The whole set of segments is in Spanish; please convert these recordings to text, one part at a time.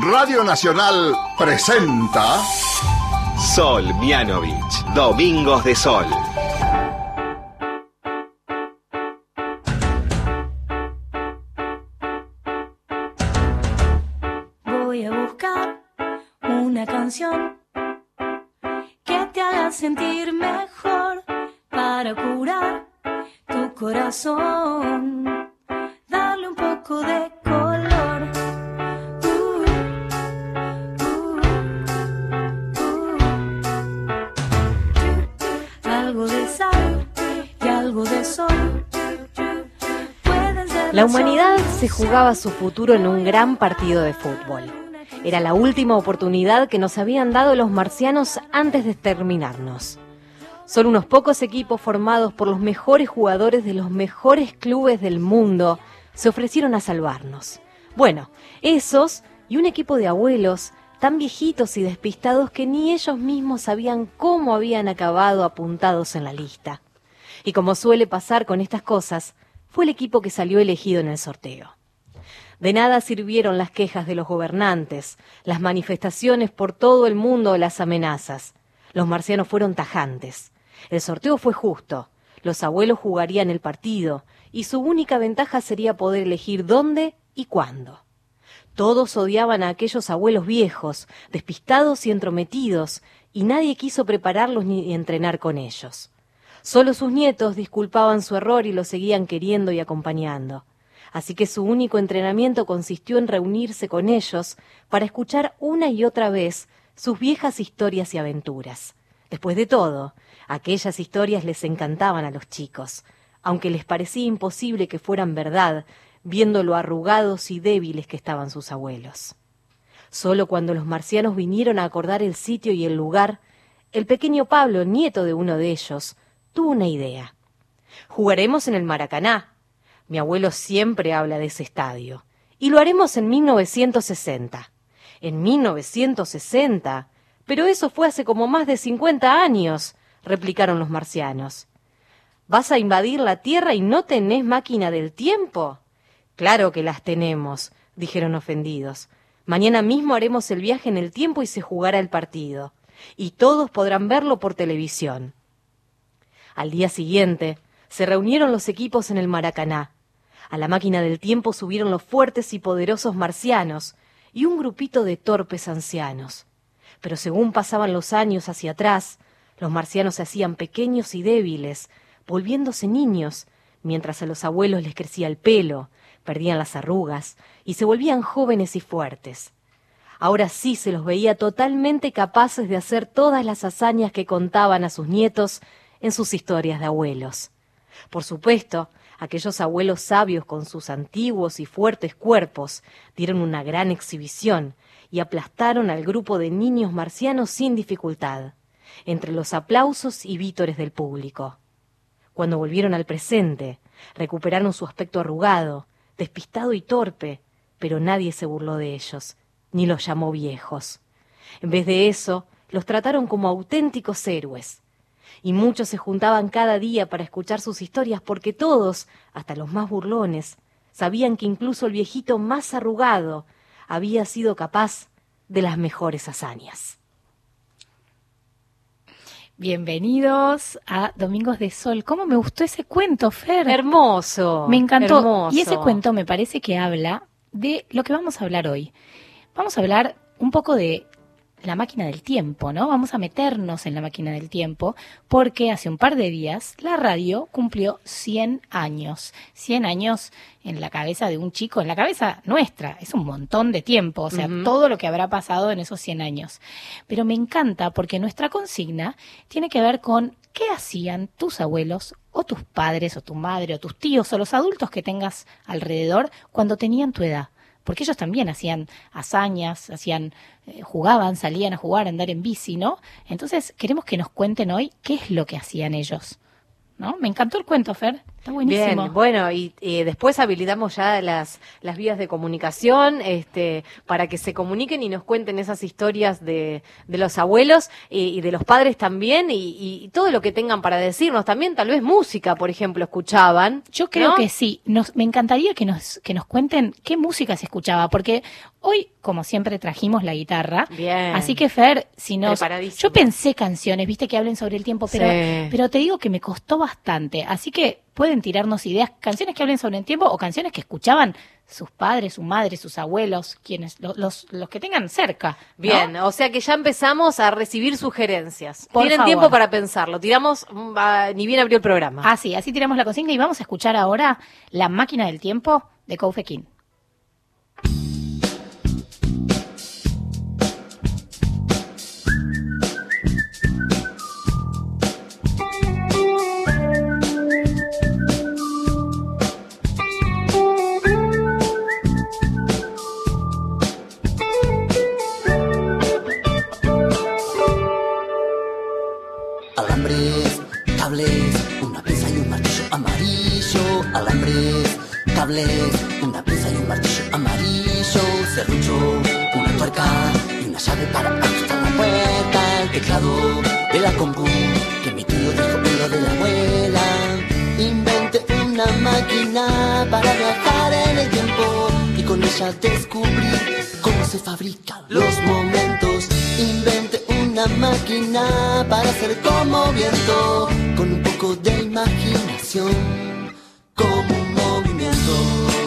Radio Nacional presenta Sol Mianovich, Domingos de Sol. Voy a buscar una canción que te haga sentir mejor para curar tu corazón. La humanidad se jugaba su futuro en un gran partido de fútbol. Era la última oportunidad que nos habían dado los marcianos antes de exterminarnos. Solo unos pocos equipos formados por los mejores jugadores de los mejores clubes del mundo se ofrecieron a salvarnos. Bueno, esos y un equipo de abuelos tan viejitos y despistados que ni ellos mismos sabían cómo habían acabado apuntados en la lista. Y como suele pasar con estas cosas, fue el equipo que salió elegido en el sorteo. De nada sirvieron las quejas de los gobernantes, las manifestaciones por todo el mundo las amenazas. Los marcianos fueron tajantes. El sorteo fue justo. Los abuelos jugarían el partido y su única ventaja sería poder elegir dónde y cuándo. Todos odiaban a aquellos abuelos viejos, despistados y entrometidos, y nadie quiso prepararlos ni entrenar con ellos. Solo sus nietos disculpaban su error y lo seguían queriendo y acompañando. Así que su único entrenamiento consistió en reunirse con ellos para escuchar una y otra vez sus viejas historias y aventuras. Después de todo, aquellas historias les encantaban a los chicos, aunque les parecía imposible que fueran verdad, viendo lo arrugados y débiles que estaban sus abuelos. Solo cuando los marcianos vinieron a acordar el sitio y el lugar, el pequeño Pablo, nieto de uno de ellos, tuvo una idea. Jugaremos en el Maracaná. Mi abuelo siempre habla de ese estadio. Y lo haremos en 1960. En 1960. Pero eso fue hace como más de 50 años, replicaron los marcianos. ¿Vas a invadir la Tierra y no tenés máquina del tiempo? Claro que las tenemos, dijeron ofendidos. Mañana mismo haremos el viaje en el tiempo y se jugará el partido. Y todos podrán verlo por televisión. Al día siguiente, se reunieron los equipos en el Maracaná. A la máquina del tiempo subieron los fuertes y poderosos marcianos y un grupito de torpes ancianos. Pero según pasaban los años hacia atrás, los marcianos se hacían pequeños y débiles, volviéndose niños, mientras a los abuelos les crecía el pelo, perdían las arrugas y se volvían jóvenes y fuertes. Ahora sí se los veía totalmente capaces de hacer todas las hazañas que contaban a sus nietos en sus historias de abuelos. Por supuesto, aquellos abuelos sabios con sus antiguos y fuertes cuerpos dieron una gran exhibición y aplastaron al grupo de niños marcianos sin dificultad, entre los aplausos y vítores del público. Cuando volvieron al presente, recuperaron su aspecto arrugado, despistado y torpe, pero nadie se burló de ellos, ni los llamó viejos. En vez de eso, los trataron como auténticos héroes. Y muchos se juntaban cada día para escuchar sus historias porque todos, hasta los más burlones, sabían que incluso el viejito más arrugado había sido capaz de las mejores hazañas. Bienvenidos a Domingos de Sol. ¿Cómo me gustó ese cuento, Fer? Hermoso. Me encantó. hermoso. Y ese cuento me parece que habla de lo que vamos a hablar hoy. Vamos a hablar un poco de la máquina del tiempo, ¿no? Vamos a meternos en la máquina del tiempo porque hace un par de días la radio cumplió 100 años. 100 años en la cabeza de un chico, en la cabeza nuestra. Es un montón de tiempo, o sea, todo lo que habrá pasado en esos 100 años. Pero me encanta porque nuestra consigna tiene que ver con qué hacían tus abuelos o tus padres o tu madre o tus tíos o los adultos que tengas alrededor cuando tenían tu edad. Porque ellos también hacían hazañas, hacían, eh, jugaban, salían a jugar, a andar en bici, ¿no? Entonces queremos que nos cuenten hoy qué es lo que hacían ellos. ¿No? Me encantó el cuento, Fer. Está buenísimo. Bien, bueno, y eh, después habilitamos ya las, las vías de comunicación este, para que se comuniquen y nos cuenten esas historias de, de los abuelos y, y de los padres también y, y todo lo que tengan para decirnos. También tal vez música, por ejemplo, escuchaban. Yo creo ¿no? que sí. Nos, me encantaría que nos, que nos cuenten qué música se escuchaba, porque hoy, como siempre, trajimos la guitarra. Bien. Así que, Fer, si nos... Yo pensé canciones, viste, que hablen sobre el tiempo, pero, Sí. pero te digo que me costó bastante. Así que pueden tirarnos ideas, canciones que hablen sobre el tiempo o canciones que escuchaban sus padres, su madre, sus abuelos, quienes, lo- los, los, que tengan cerca. ¿no? Bien, o sea que ya empezamos a recibir sugerencias. Por Tienen favor. tiempo para pensarlo. Tiramos, mm, ni bien abrió el programa. Así, así tiramos la consigna y vamos a escuchar ahora La máquina del tiempo de Kofi una pinza y un martillo amarillo. Serrucho, una tuerca y una llave para ajustar la puerta. El teclado de la compu que mi tío dijo lo de la abuela. Inventé una máquina para viajar en el tiempo y con ella descubrí cómo se fabrican los momentos. Inventé una máquina para hacer como viento, con un poco de imaginación, como un movimiento. Oh,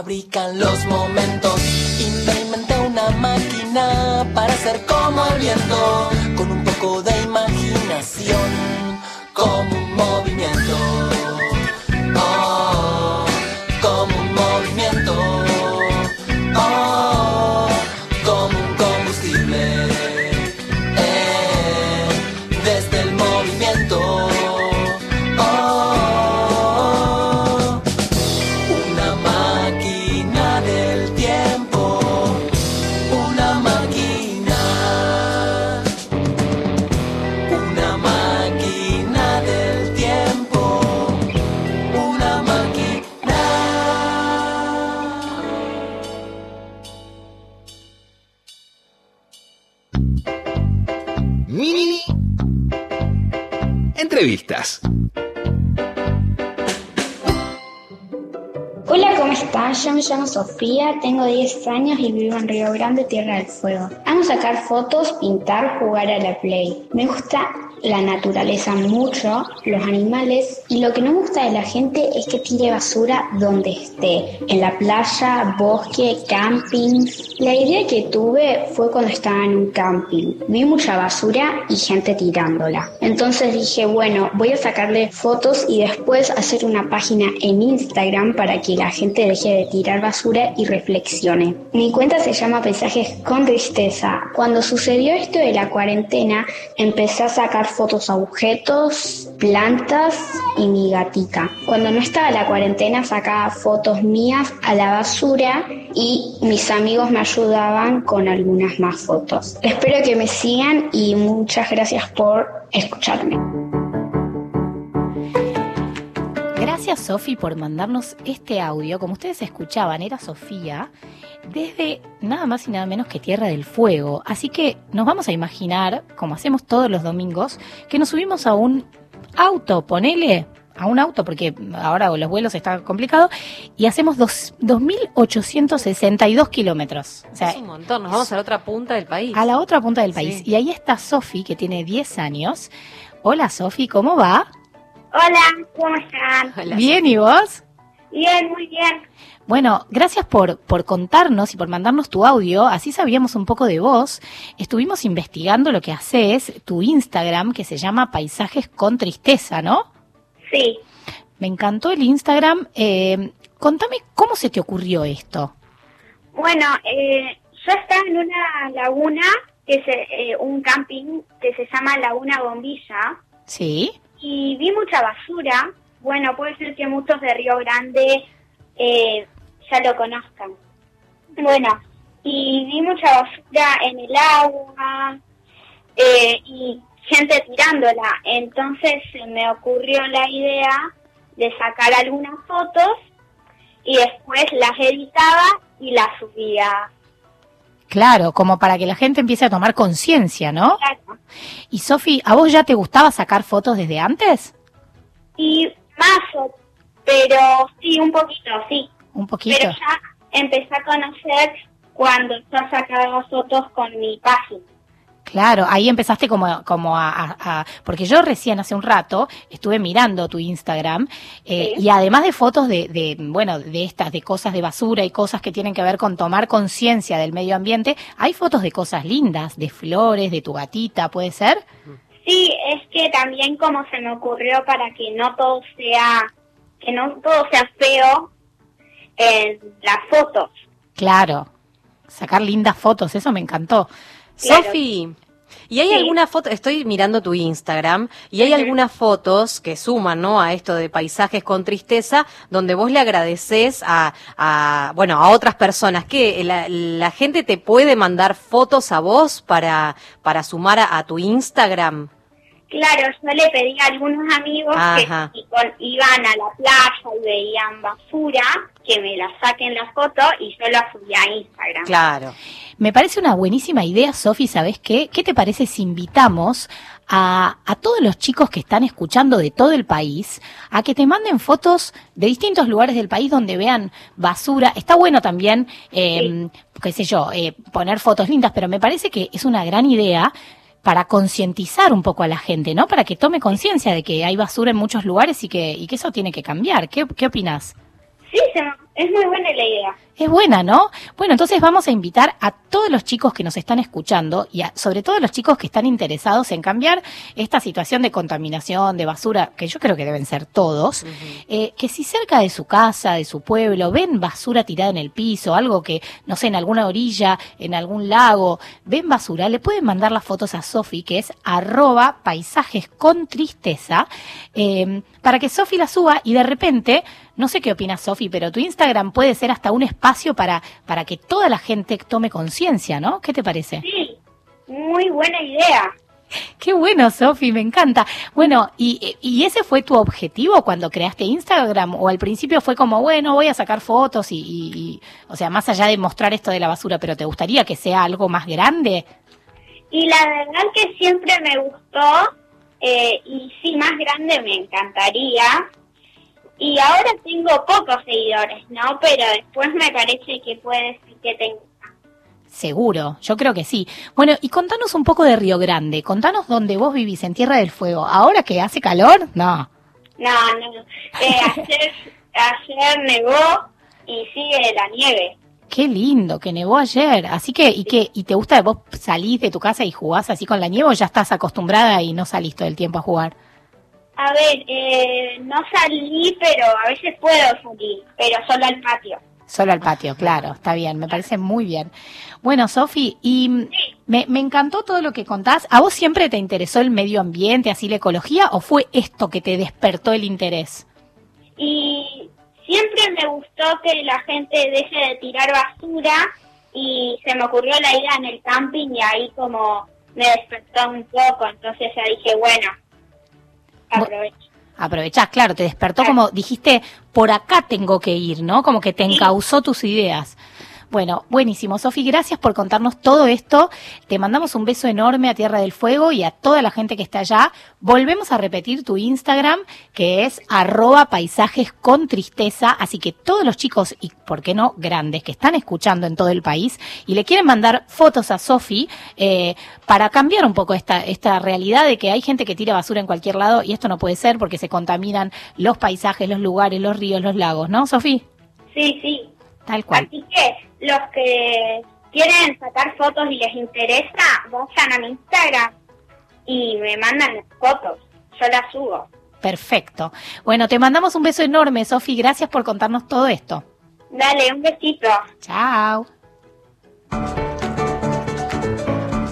fabrican los momentos. Tierra del Fuego. Amo sacar fotos, pintar, jugar a la play. Me gusta la naturaleza mucho, los animales y lo que no me gusta de la gente es que tire basura donde esté, en la playa, bosque, camping. La idea que tuve fue cuando estaba en un camping. Vi mucha basura y gente tirándola. Entonces dije, bueno, voy a sacarle fotos y después hacer una página en Instagram para que la gente deje de tirar basura y reflexione. Mi cuenta se llama Paisajes con Tristeza. Cuando sucedió esto de la cuarentena, empecé a sacar fotos a objetos, plantas y mi gatita. Cuando no estaba la cuarentena, sacaba fotos mías a la basura y mis amigos me ayudaban con algunas más fotos. Espero que me sigan y muchas gracias por escucharme. Gracias Sofi por mandarnos este audio. Como ustedes escuchaban, era Sofía desde nada más y nada menos que Tierra del Fuego. Así que nos vamos a imaginar, como hacemos todos los domingos, que nos subimos a un auto, ponele a un auto, porque ahora los vuelos está complicado, y hacemos dos- 2.862 kilómetros. O sea, es un montón, nos vamos a la otra punta del país. a la otra punta del país. Sí. Y ahí está Sofi, que tiene 10 años. Hola Sofi, ¿cómo va? Hola, ¿cómo están? Hola, Bien, ¿y vos? Bien, muy bien. Bueno, gracias por, por contarnos y por mandarnos tu audio, así sabíamos un poco de vos. Estuvimos investigando lo que haces, tu Instagram, que se llama Paisajes con Tristeza, ¿no? Sí. Me encantó el Instagram. Eh, contame cómo se te ocurrió esto. Bueno, eh, yo estaba en una laguna, que es eh, un camping que se llama Laguna Bombilla, ¿Sí? Y vi mucha basura. Bueno, puede ser que muchos de Río Grande eh, ya lo conozcan. Bueno, y vi mucha basura en el agua eh, y gente tirándola. Entonces se me ocurrió la idea de sacar algunas fotos y después las editaba y las subía. Claro, como para que la gente empiece a tomar conciencia, ¿no? Claro. Y Sofi, ¿a vos ya te gustaba sacar fotos desde antes? Y más, pero sí, un poquito, sí. Un poquito. Pero ya empecé a conocer cuando ya sacaba fotos con mi página. Claro, ahí empezaste como, como a, a- a- Porque yo recién hace un rato estuve mirando tu Instagram eh, Sí. y además de fotos de, de, bueno, de estas, de cosas de basura y cosas que tienen que ver con tomar conciencia del medio ambiente, hay fotos de cosas lindas, de flores, de tu gatita, ¿puede ser? Sí, es que también como se me ocurrió para que no todo sea, que no todo sea feo en las fotos. Claro, sacar lindas fotos, eso me encantó. Claro. Sofi, ¿y hay Sí. alguna foto? Estoy mirando tu Instagram y hay algunas fotos que suman, ¿no? A esto de paisajes con tristeza, donde vos le agradeces a, a bueno, a otras personas. que la, la gente te puede mandar fotos a vos para, para sumar a, a tu Instagram? Claro, yo le pedí a algunos amigos Ajá. que con- iban a la playa y veían basura, que me la saquen la foto y yo la subí a Instagram. Claro. Me parece una buenísima idea, Sofi, ¿sabes qué? ¿Qué te parece si invitamos a, a todos los chicos que están escuchando de todo el país a que te manden fotos de distintos lugares del país donde vean basura? Está bueno también, eh, qué sé yo, eh, poner fotos lindas, pero me parece que es una gran idea para concientizar un poco a la gente, ¿no? Para que tome conciencia de que hay basura en muchos lugares y que, y que eso tiene que cambiar. ¿Qué, qué opinas? Sí, es muy buena la idea. Es buena, ¿no? Bueno, entonces vamos a invitar a todos los chicos que nos están escuchando y a- sobre todo los chicos que están interesados en cambiar esta situación de contaminación, de basura, que yo creo que deben ser todos, eh, que si cerca de su casa, de su pueblo, ven basura tirada en el piso, algo que, no sé, en alguna orilla, en algún lago, ven basura, le pueden mandar las fotos a Sofi, que es arroba paisajes con tristeza, eh, para que Sofi la suba y de repente, no sé qué opina Sofi, pero tu Instagram puede ser hasta un espacio para, para que toda la gente tome conciencia, ¿no? ¿Qué te parece? Sí, muy buena idea. Qué bueno, Sofi, me encanta. Bueno, y, ¿y ese fue tu objetivo cuando creaste Instagram? ¿O al principio fue como, bueno, voy a sacar fotos y, y- y- o sea, más allá de mostrar esto de la basura, pero te gustaría que sea algo más grande? Y la verdad que siempre me gustó eh, y sí, más grande me encantaría. Y ahora tengo pocos seguidores, ¿no? Pero después me parece que puede ser que tenga. Seguro, yo creo que sí. Bueno, y contanos un poco de Río Grande. Contanos dónde vos vivís, en Tierra del Fuego. ¿Ahora que hace calor? No. No, no. Eh, ayer, ayer nevó y sigue la nieve. Qué lindo, que nevó ayer. Así que, ¿y qué? ¿Y te gusta vos salís de tu casa y jugás así con la nieve o ya estás acostumbrada y no salís todo el tiempo a jugar? A ver, eh, no salí, pero a veces puedo salir, pero solo al patio. Solo al patio, claro, está bien, me parece muy bien. Bueno, Sofi, y me, me encantó todo lo que contás. ¿A vos siempre te interesó el medio ambiente, así la ecología, o fue esto que te despertó el interés? Y siempre me gustó que la gente deje de tirar basura y se me ocurrió la idea en el camping y ahí como me despertó un poco, entonces ya dije, bueno, aprovecho. aprovechás, claro, te despertó como dijiste, por acá tengo que ir, ¿no? Como que te encauzó tus ideas. Bueno, buenísimo. Sofi, gracias por contarnos todo esto. Te mandamos un beso enorme a Tierra del Fuego y a toda la gente que está allá. Volvemos a repetir tu Instagram, que es arroba paisajes con tristeza. Así que todos los chicos, y por qué no grandes, que están escuchando en todo el país y le quieren mandar fotos a Sofi eh, para cambiar un poco esta, esta realidad de que hay gente que tira basura en cualquier lado y esto no puede ser porque se contaminan los paisajes, los lugares, los ríos, los lagos, ¿no, Sofi? Sí, sí. Tal cual. Así que los que quieren sacar fotos y les interesa, vayan a mi Instagram y me mandan las fotos. Yo las subo. Perfecto. Bueno, te mandamos un beso enorme, Sofi. Gracias por contarnos todo esto. Dale, un besito. Chao.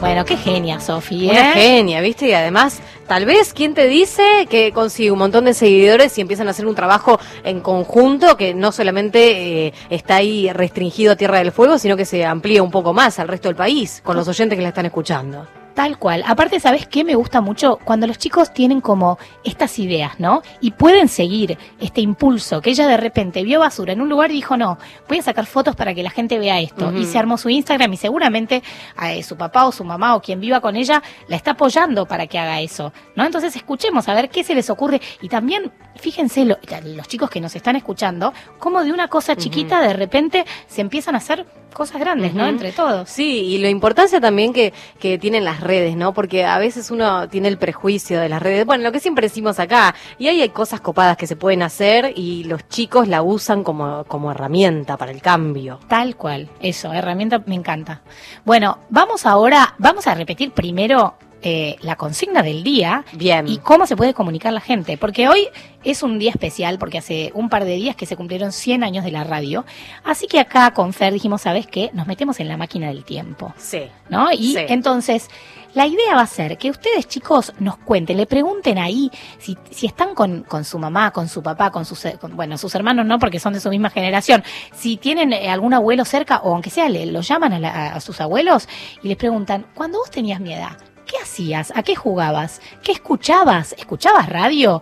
Bueno, qué genia, Sofi, Una ¿eh? genia, ¿viste? Y además, tal vez, ¿quién te dice que consigue un montón de seguidores y empiezan a hacer un trabajo en conjunto que no solamente eh, está ahí restringido a Tierra del Fuego, sino que se amplía un poco más al resto del país con los oyentes que la están escuchando? Tal cual. Aparte, ¿sabes qué me gusta mucho? Cuando los chicos tienen como estas ideas, ¿no? Y pueden seguir este impulso, que ella de repente vio basura en un lugar y dijo, no, voy a sacar fotos para que la gente vea esto. Y se armó su Instagram y seguramente eh, su papá o su mamá o quien viva con ella la está apoyando para que haga eso, ¿no? Entonces escuchemos a ver qué se les ocurre. Y también, fíjense, lo- los chicos que nos están escuchando, cómo de una cosa chiquita de repente se empiezan a hacer cosas grandes, ¿no? Entre todos. Sí, y la importancia también que, que tienen las redes, ¿no? Porque a veces uno tiene el prejuicio de las redes. Bueno, lo que siempre decimos acá, y ahí hay cosas copadas que se pueden hacer y los chicos la usan como, como herramienta para el cambio. Tal cual, eso, herramienta me encanta. Bueno, vamos ahora, vamos a repetir primero eh, la consigna del día Bien. y cómo se puede comunicar la gente, porque hoy es un día especial, porque hace un par de días que se cumplieron 100 años de la radio, así que acá con Fer dijimos, ¿sabes qué? Nos metemos en la máquina del tiempo. Sí. ¿no? Y Sí. entonces, la idea va a ser que ustedes, chicos, nos cuenten, le pregunten ahí si, si están con, con su mamá, con su papá, con sus, con- bueno, sus hermanos no, porque son de su misma generación, si tienen eh, algún abuelo cerca, o aunque sea, le, los llaman a, la- a sus abuelos y les preguntan, cuando vos tenías mi edad, ¿qué hacías? ¿A qué jugabas? ¿Qué escuchabas? ¿Escuchabas radio?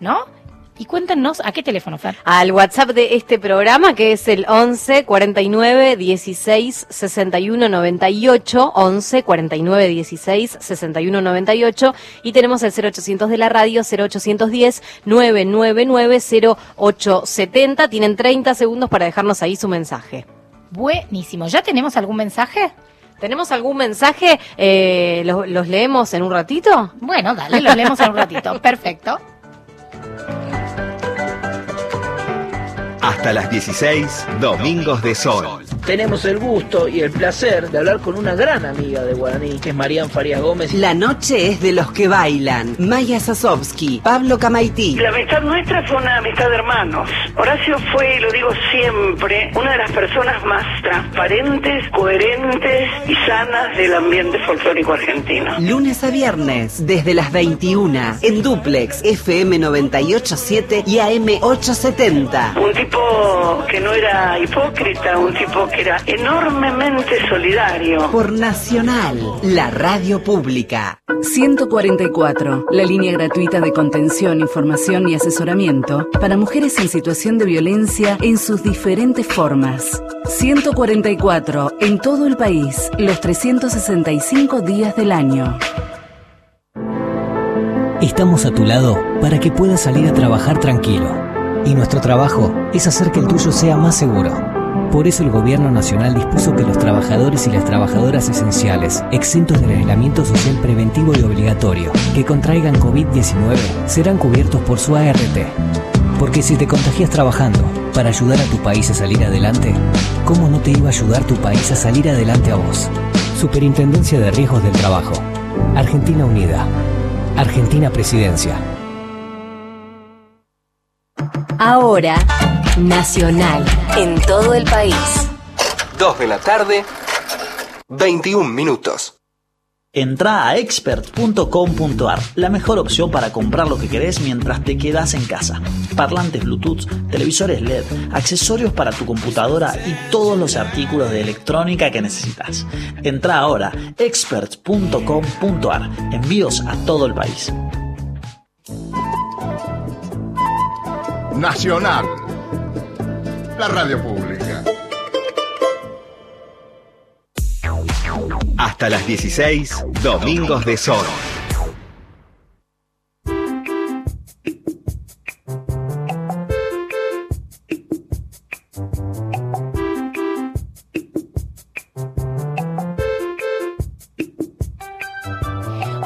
¿No? Y cuéntenos, ¿a qué teléfono, Fer? Al WhatsApp de este programa, que es el 11 49 16 61 98, 11 49 16 61 98, y tenemos el 0800 de la radio, 0810 999 0870. Tienen 30 segundos para dejarnos ahí su mensaje. Buenísimo. ¿Ya tenemos algún mensaje? ¿Tenemos algún mensaje? Eh, ¿los, los leemos en un ratito? Bueno, dale, lo leemos en un ratito. Perfecto. Hasta las 16, Domingos de Sol. Tenemos el gusto y el placer de hablar con una gran amiga de Guaraní, que es Marían Farías Gómez. La noche es de los que bailan. Maya Sasovsky, Pablo Camaití. La amistad nuestra fue una amistad de hermanos. Horacio fue, y lo digo siempre, una de las personas más transparentes, coherentes y sanas del ambiente folclórico argentino. Lunes a viernes, desde las 21, en Duplex, FM 987 y AM 870. Un tipo que no era hipócrita, un tipo que era enormemente solidario. Por Nacional, la radio pública. 144, la línea gratuita de contención, información y asesoramiento para mujeres en situación de violencia en sus diferentes formas. 144, en todo el país, los 365 días del año. Estamos a tu lado para que puedas salir a trabajar tranquilo. Y nuestro trabajo es hacer que el tuyo sea más seguro. Por eso el Gobierno Nacional dispuso que los trabajadores y las trabajadoras esenciales, exentos del aislamiento social preventivo y obligatorio, que contraigan COVID-19, serán cubiertos por su ART. Porque si te contagias trabajando para ayudar a tu país a salir adelante, ¿cómo no te iba a ayudar tu país a salir adelante a vos? Superintendencia de Riesgos del Trabajo. Argentina Unida. Argentina Presidencia. Ahora, Nacional, en todo el país. 2 de la tarde, 21 minutos. Entra a expert.com.ar, la mejor opción para comprar lo que querés mientras te quedas en casa. Parlantes Bluetooth, televisores LED, accesorios para tu computadora y todos los artículos de electrónica que necesitas. Entra ahora expert.com.ar, envíos a todo el país. Nacional. La radio pública. Hasta las 16, Domingos de Sol.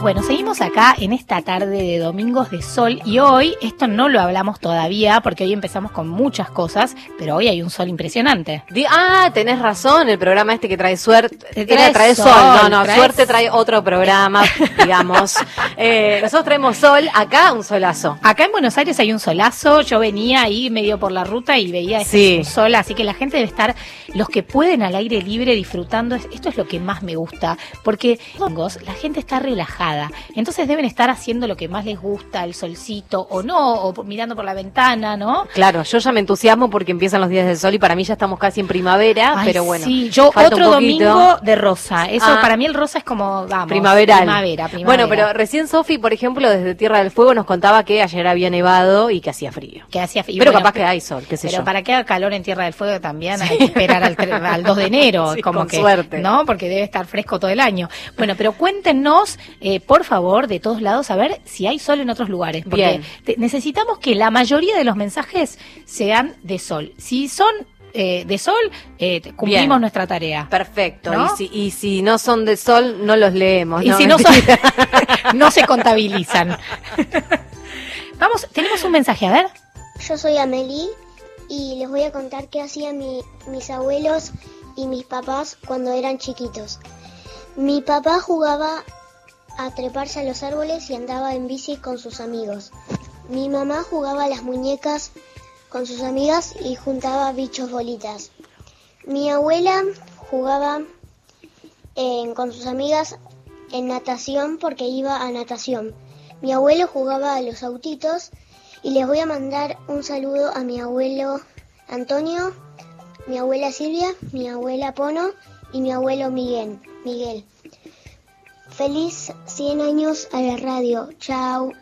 Bueno, seguimos acá en esta tarde de Domingos de Sol y hoy, esto no lo hablamos todavía porque hoy empezamos con muchas cosas, pero hoy hay un sol impresionante. Di- ah, tenés razón, el programa este que trae suerte. Era trae trae sol, sol, no, no, trae- suerte trae otro programa, digamos. Eh, nosotros traemos sol, acá un solazo. Acá en Buenos Aires hay un solazo, yo venía ahí medio por la ruta y veía ese Sí. sol, así que la gente debe estar, los que pueden al aire libre disfrutando, es- esto es lo que más me gusta, porque domingos la gente está relajada, entonces deben estar haciendo lo que más les gusta, el solcito o no, o mirando por la ventana, ¿no? Claro, yo ya me entusiasmo porque empiezan los días del sol y para mí ya estamos casi en primavera, Ay, pero bueno. Sí, yo otro domingo de rosa. Eso Ah. para mí el rosa es como, vamos, Primaveral. Primavera, primavera. Bueno, pero recién Sofi, por ejemplo, desde Tierra del Fuego nos contaba que ayer había nevado y que hacía frío. que hacía y Pero bueno, capaz que hay sol, qué sé Pero yo. para que haga calor en Tierra del Fuego también hay que esperar al, al 2 de enero, Sí, como con que, suerte. ¿no? Porque debe estar fresco todo el año. Bueno, pero cuéntenos, eh, por favor, de todos lados, a ver si hay sol en otros lugares. Porque Bien. te- necesitamos que la mayoría de los mensajes sean de sol. Si son eh, de sol, eh, cumplimos Bien. nuestra tarea. Perfecto. ¿No? Y, si, y si no son de sol, no los leemos. Y si no son, no se contabilizan. Vamos, tenemos un mensaje, a ver. Yo soy Amelie y les voy a contar qué hacían mi- mis abuelos y mis papás cuando eran chiquitos. Mi papá jugaba a treparse a los árboles y andaba en bici con sus amigos. Mi mamá jugaba las muñecas con sus amigas y juntaba bichos bolitas. Mi abuela jugaba eh, con sus amigas en natación porque iba a natación. Mi abuelo jugaba a los autitos y les voy a mandar un saludo a mi abuelo Antonio, mi abuela Silvia, mi abuela Pono y mi abuelo Miguel. Miguel. Feliz 100 años a la radio. Chao.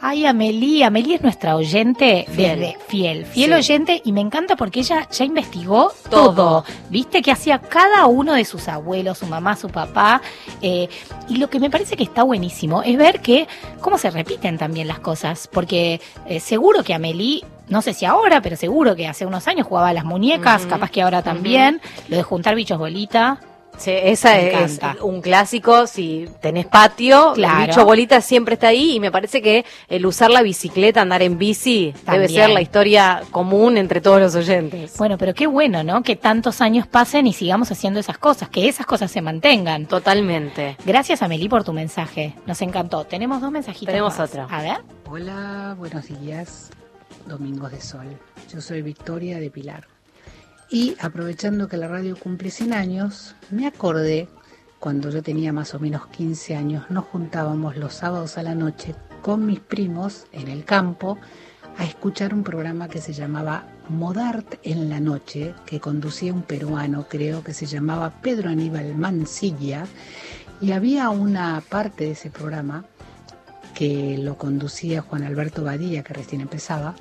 Ay, Amelie, Amelie es nuestra oyente Fiel. fiel, fiel Sí. oyente y me encanta porque ella ya investigó todo, Todo. viste que hacía cada uno de sus abuelos, su mamá, su papá, eh, y lo que me parece que está buenísimo es ver que cómo se repiten también las cosas, porque eh, seguro que Amelie no sé si ahora, pero seguro que hace unos años jugaba a las muñecas, capaz que ahora también, lo de juntar bichos bolita. Sí, esa Me es encanta. un clásico. Si tenés patio, Claro. el bicho bolita siempre está ahí. Y me parece que el usar la bicicleta, andar en bici, debe ser la historia común entre todos los oyentes. Bueno, pero qué bueno, ¿no? Que tantos años pasen y sigamos haciendo esas cosas, que esas cosas se mantengan. Totalmente. Gracias, Amelie, por tu mensaje. Nos encantó. Tenemos dos mensajitos. Tenemos más. otro. A ver. Hola, buenos días, Domingos de Sol. Yo soy Victoria de Pilar. Y aprovechando que la radio cumple 100 años, me acordé cuando yo tenía más o menos 15 años, nos juntábamos los sábados a la noche con mis primos en el campo a escuchar un programa que se llamaba Modart en la noche, que conducía un peruano, creo que se llamaba Pedro Aníbal Mancilla, y había una parte de ese programa que lo conducía Juan Alberto Badía, que recién empezaba,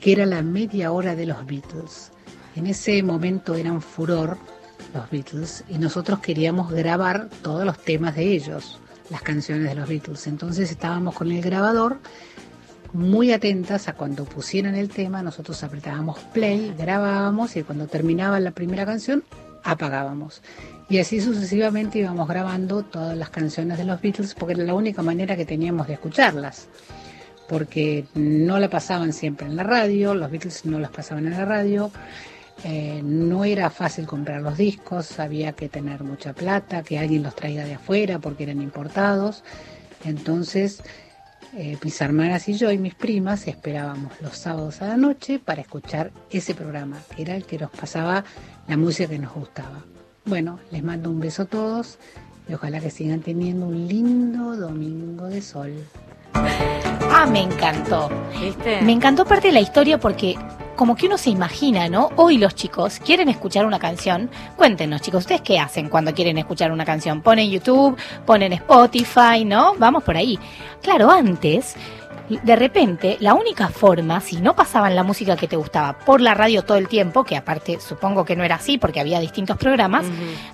que era la media hora de los Beatles. En ese momento eran furor los Beatles y nosotros queríamos grabar todos los temas de ellos, las canciones de los Beatles. Entonces estábamos con el grabador muy atentas a cuando pusieran el tema, nosotros apretábamos play, grabábamos y cuando terminaba la primera canción apagábamos. Y así sucesivamente íbamos grabando todas las canciones de los Beatles porque era la única manera que teníamos de escucharlas. Porque no la pasaban siempre en la radio, los Beatles no las pasaban en la radio, eh, no era fácil comprar los discos, había que tener mucha plata, que alguien los traiga de afuera porque eran importados. Entonces, eh, mis hermanas y yo y mis primas esperábamos los sábados a la noche para escuchar ese programa, que era el que nos pasaba la música que nos gustaba. Bueno, les mando un beso a todos y ojalá que sigan teniendo un lindo domingo de sol. Ah, me encantó. ¿Viste? Me encantó parte de la historia porque como que uno se imagina, ¿no? Hoy los chicos quieren escuchar una canción. Cuéntenos, chicos, ¿ustedes qué hacen cuando quieren escuchar una canción? Ponen YouTube, ponen Spotify, ¿no? Vamos por ahí. Claro, antes de repente, la única forma, si no pasaban la música que te gustaba por la radio todo el tiempo, que aparte supongo que no era así porque había distintos programas,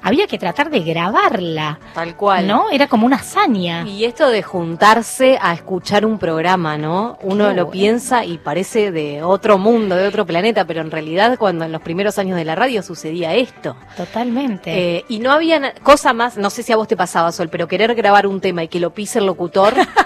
había que tratar de grabarla. Tal cual. ¿No? Era como una hazaña. Y esto de juntarse a escuchar un programa, ¿no? Uno lo piensa y parece de otro mundo, de otro planeta, pero en realidad cuando en los primeros años de la radio sucedía esto. Totalmente. Eh, y no había cosa más, no sé si a vos te pasaba, Sol, pero querer grabar un tema y que lo pise el locutor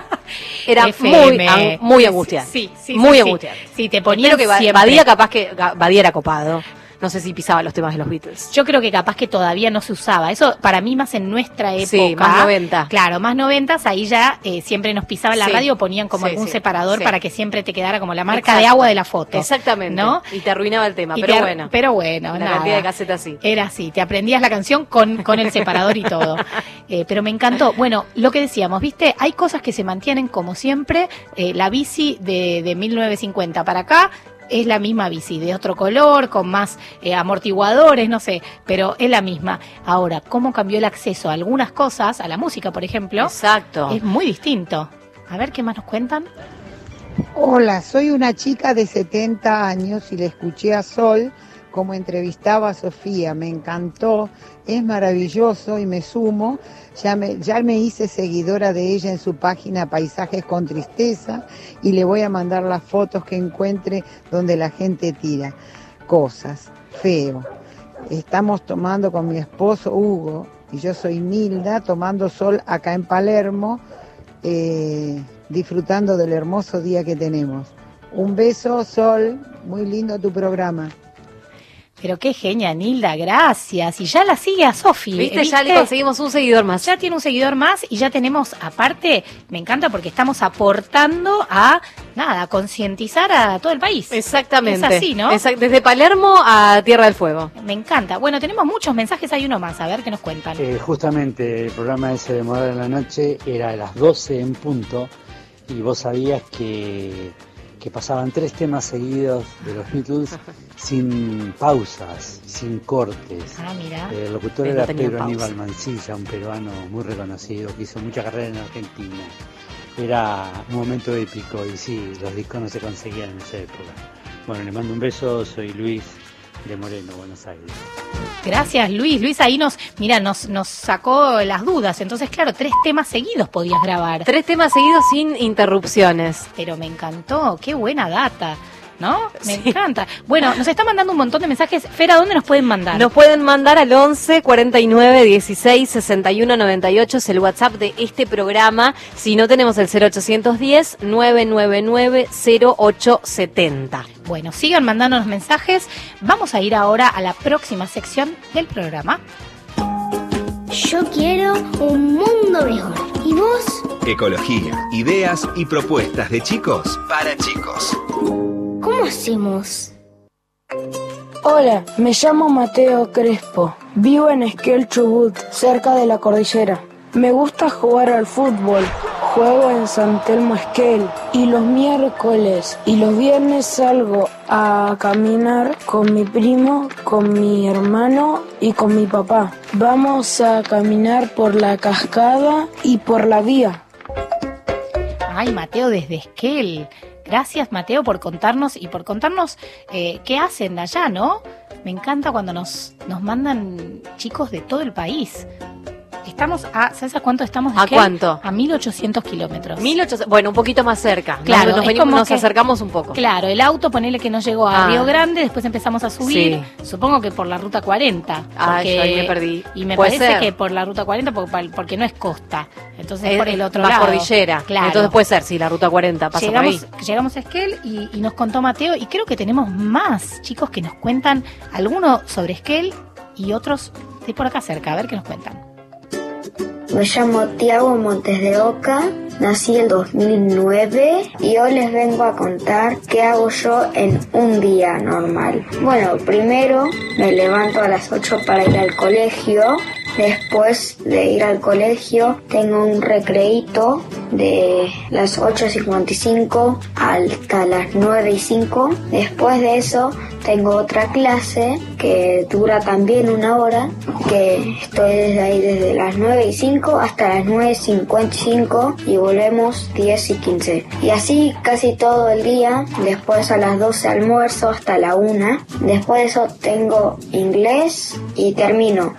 era FM. muy, an- muy angustiante. Sí, sí, muy sí, angustiante. Sí, te ponían Espero que siempre. Badía capaz que Badía era copado. No sé si pisaba los temas de los Beatles. Yo creo que capaz que todavía no se usaba. Eso para mí más en nuestra época. Sí, más 90. Claro, más noventas, ahí ya eh, siempre nos pisaban la Sí. radio, ponían como Sí, algún sí, separador para que siempre te quedara como la marca Exacto. de agua de la foto. Exactamente. ¿No? Y te arruinaba el tema, Y pero bueno. Pero bueno, La nada. cantidad de casetas sí. Era así, te aprendías la canción con, con el separador y todo. Eh, pero me encantó. Bueno, lo que decíamos, ¿viste? Hay cosas que se mantienen como siempre. Eh, la bici de, de 1950 para acá es la misma bici, de otro color, con más eh, amortiguadores, no sé, pero es la misma. Ahora, ¿cómo cambió el acceso a algunas cosas, a la música, por ejemplo? Exacto. Es muy distinto. A ver qué más nos cuentan. Hola, soy una chica de 70 años y le escuché a Sol como entrevistaba a Sofía. Me encantó, es maravilloso y me sumo. Ya me, ya me hice seguidora de ella en su página Paisajes con Tristeza y le voy a mandar las fotos que encuentre donde la gente tira cosas. Feo. Estamos tomando con mi esposo Hugo y yo soy Nilda tomando sol acá en Palermo eh, disfrutando del hermoso día que tenemos. Un beso, Sol, muy lindo tu programa. Pero qué genia, Nilda, gracias. Y ya la sigue a Sofi. ¿Viste? Ya le conseguimos un seguidor más. Ya tiene un seguidor más y ya tenemos, aparte, me encanta porque estamos aportando a, nada, a concientizar a todo el país. Exactamente. Es así, ¿no? Exact- Desde Palermo a Tierra del Fuego. Me encanta. Bueno, tenemos muchos mensajes, hay uno más, a ver qué nos cuentan. Eh, justamente el programa ese de Moda en la Noche era a las 12 en punto y vos sabías que, que pasaban tres temas seguidos de los Beatles sin pausas, sin cortes. Ah, mira. El locutor no era Pedro pausa. Aníbal Mancilla, un peruano muy reconocido que hizo mucha carrera en Argentina. Era un momento épico y sí, los discos no se conseguían en esa época. Bueno, le mando un beso, soy Luis de Moreno, Buenos Aires. Gracias, Luis. Luis ahí nos, mira, nos, nos sacó las dudas. Entonces, claro, tres temas seguidos podías grabar. Tres temas seguidos sin interrupciones. Pero me encantó, qué buena data. ¿No? Me encanta. Bueno, nos está mandando un montón de mensajes. Fera, ¿dónde nos pueden mandar? Nos pueden mandar al 11 49 16 61 98, es el WhatsApp de este programa. Si no tenemos el 0810 999 0870. Bueno, sigan mandándonos mensajes. Vamos a ir ahora a la próxima sección del programa. Yo quiero un mundo mejor. ¿Y vos? Ecología, ideas y propuestas de chicos para chicos. ¿Cómo hacemos? Hola, me llamo Mateo Crespo. Vivo en Esquel Chubut, cerca de la cordillera. Me gusta jugar al fútbol. Juego en San Telmo Esquel y los miércoles y los viernes salgo a caminar con mi primo, con mi hermano y con mi papá. Vamos a caminar por la cascada y por la vía. Ay, Mateo desde Esquel. Gracias, Mateo, por contarnos y por contarnos eh, qué hacen allá, ¿no? Me encanta cuando nos, nos mandan chicos de todo el país. Estamos a, ¿sabes a cuánto estamos? de ¿A cuánto? A 1800 kilómetros. 1800, bueno, un poquito más cerca. Claro, nos, es venimos- como nos que- acercamos un poco. Claro, el auto, ponele que nos llegó a Ah. Río Grande, después empezamos a subir, supongo que por la ruta 40. Ah, porque- yo ahí me perdí. Y me Puede parece ser. que por la ruta 40, porque, porque no es costa. Entonces Es por el otro más lado. cordillera. Claro. Entonces puede ser, sí, la ruta 40 pasa llegamos, por ahí. llegamos a Esquel y, y nos contó Mateo, y creo que tenemos más chicos que nos cuentan, algunos sobre Esquel y otros de por acá cerca, a ver qué nos cuentan. Me llamo Tiago Montes de Oca, nací el 2009 y hoy les vengo a contar qué hago yo en un día normal. Bueno, primero me levanto a las 8 para ir al colegio, Después de ir al colegio tengo un recreíto de las 8.55 hasta las 9 y 5. Después de eso tengo otra clase que dura también una hora, que estoy desde ahí desde las 9 y 5 hasta las 9.55 y volvemos 10 y 15. Y así casi todo el día, después a las 12 almuerzo hasta la 1. Después de eso tengo inglés y termino.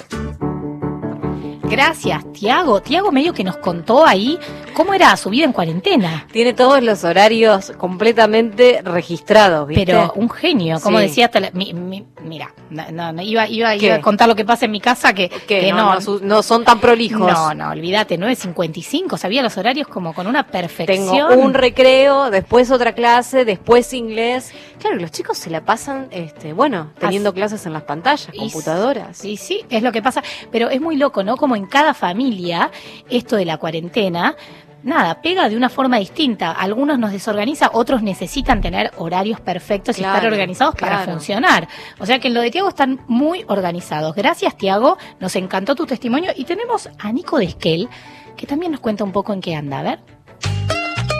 Gracias, Tiago. Tiago medio que nos contó ahí cómo era su vida en cuarentena. Tiene todos los horarios completamente registrados, ¿viste? Pero un genio, como Sí. decía, hasta la- mi- mi- mira, no, no, iba, iba, a contar lo que pasa en mi casa que, Que que no, no su- no son tan prolijos. No, no, olvídate, 9.55, sabía los horarios como con una perfección. Tengo un recreo, después otra clase, después inglés. Claro, los chicos se la pasan, este, bueno, teniendo clases en las pantallas, computadoras. Sí, sí, es lo que pasa. Pero es muy loco, ¿no? Como en cada familia, esto de la cuarentena, nada, pega de una forma distinta. Algunos nos desorganiza, otros necesitan tener horarios perfectos y estar organizados para funcionar. O sea que en lo de Tiago están muy organizados. Gracias, Tiago. Nos encantó tu testimonio. Y tenemos a Nico de Esquel, que también nos cuenta un poco en qué anda. A ver.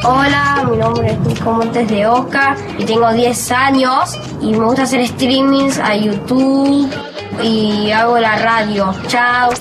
Hola, mi nombre es Nico Montes de Oca y tengo 10 años y me gusta hacer streamings a YouTube y hago la radio. Chao.